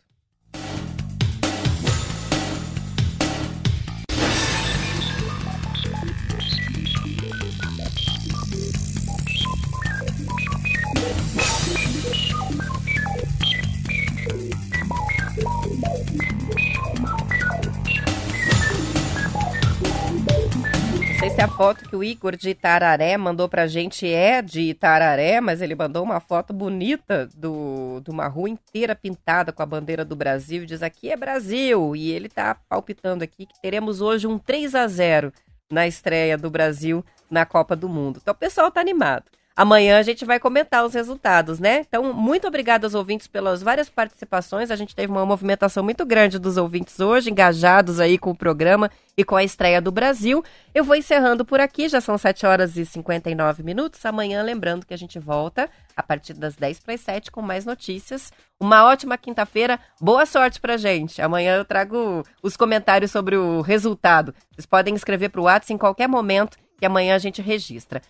Sei se a foto que o Igor de Itararé mandou pra gente é de Itararé, mas ele mandou uma foto bonita do, de uma rua inteira pintada com a bandeira do Brasil. Diz aqui é Brasil. E ele tá palpitando aqui que teremos hoje um 3 a 0 na estreia do Brasil na Copa do Mundo. Então o pessoal tá animado. Amanhã a gente vai comentar os resultados, né? Então, muito obrigada aos ouvintes pelas várias participações. A gente teve uma movimentação muito grande dos ouvintes hoje, engajados aí com o programa e com a estreia do Brasil. Eu vou encerrando por aqui, já são 7 horas e 59 minutos. Amanhã, lembrando que a gente volta a partir das 10 para as 7 com mais notícias. Uma ótima quinta-feira, boa sorte pra gente. Amanhã eu trago os comentários sobre o resultado. Vocês podem escrever para o WhatsApp em qualquer momento que amanhã a gente registra.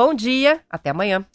Bom dia, até amanhã.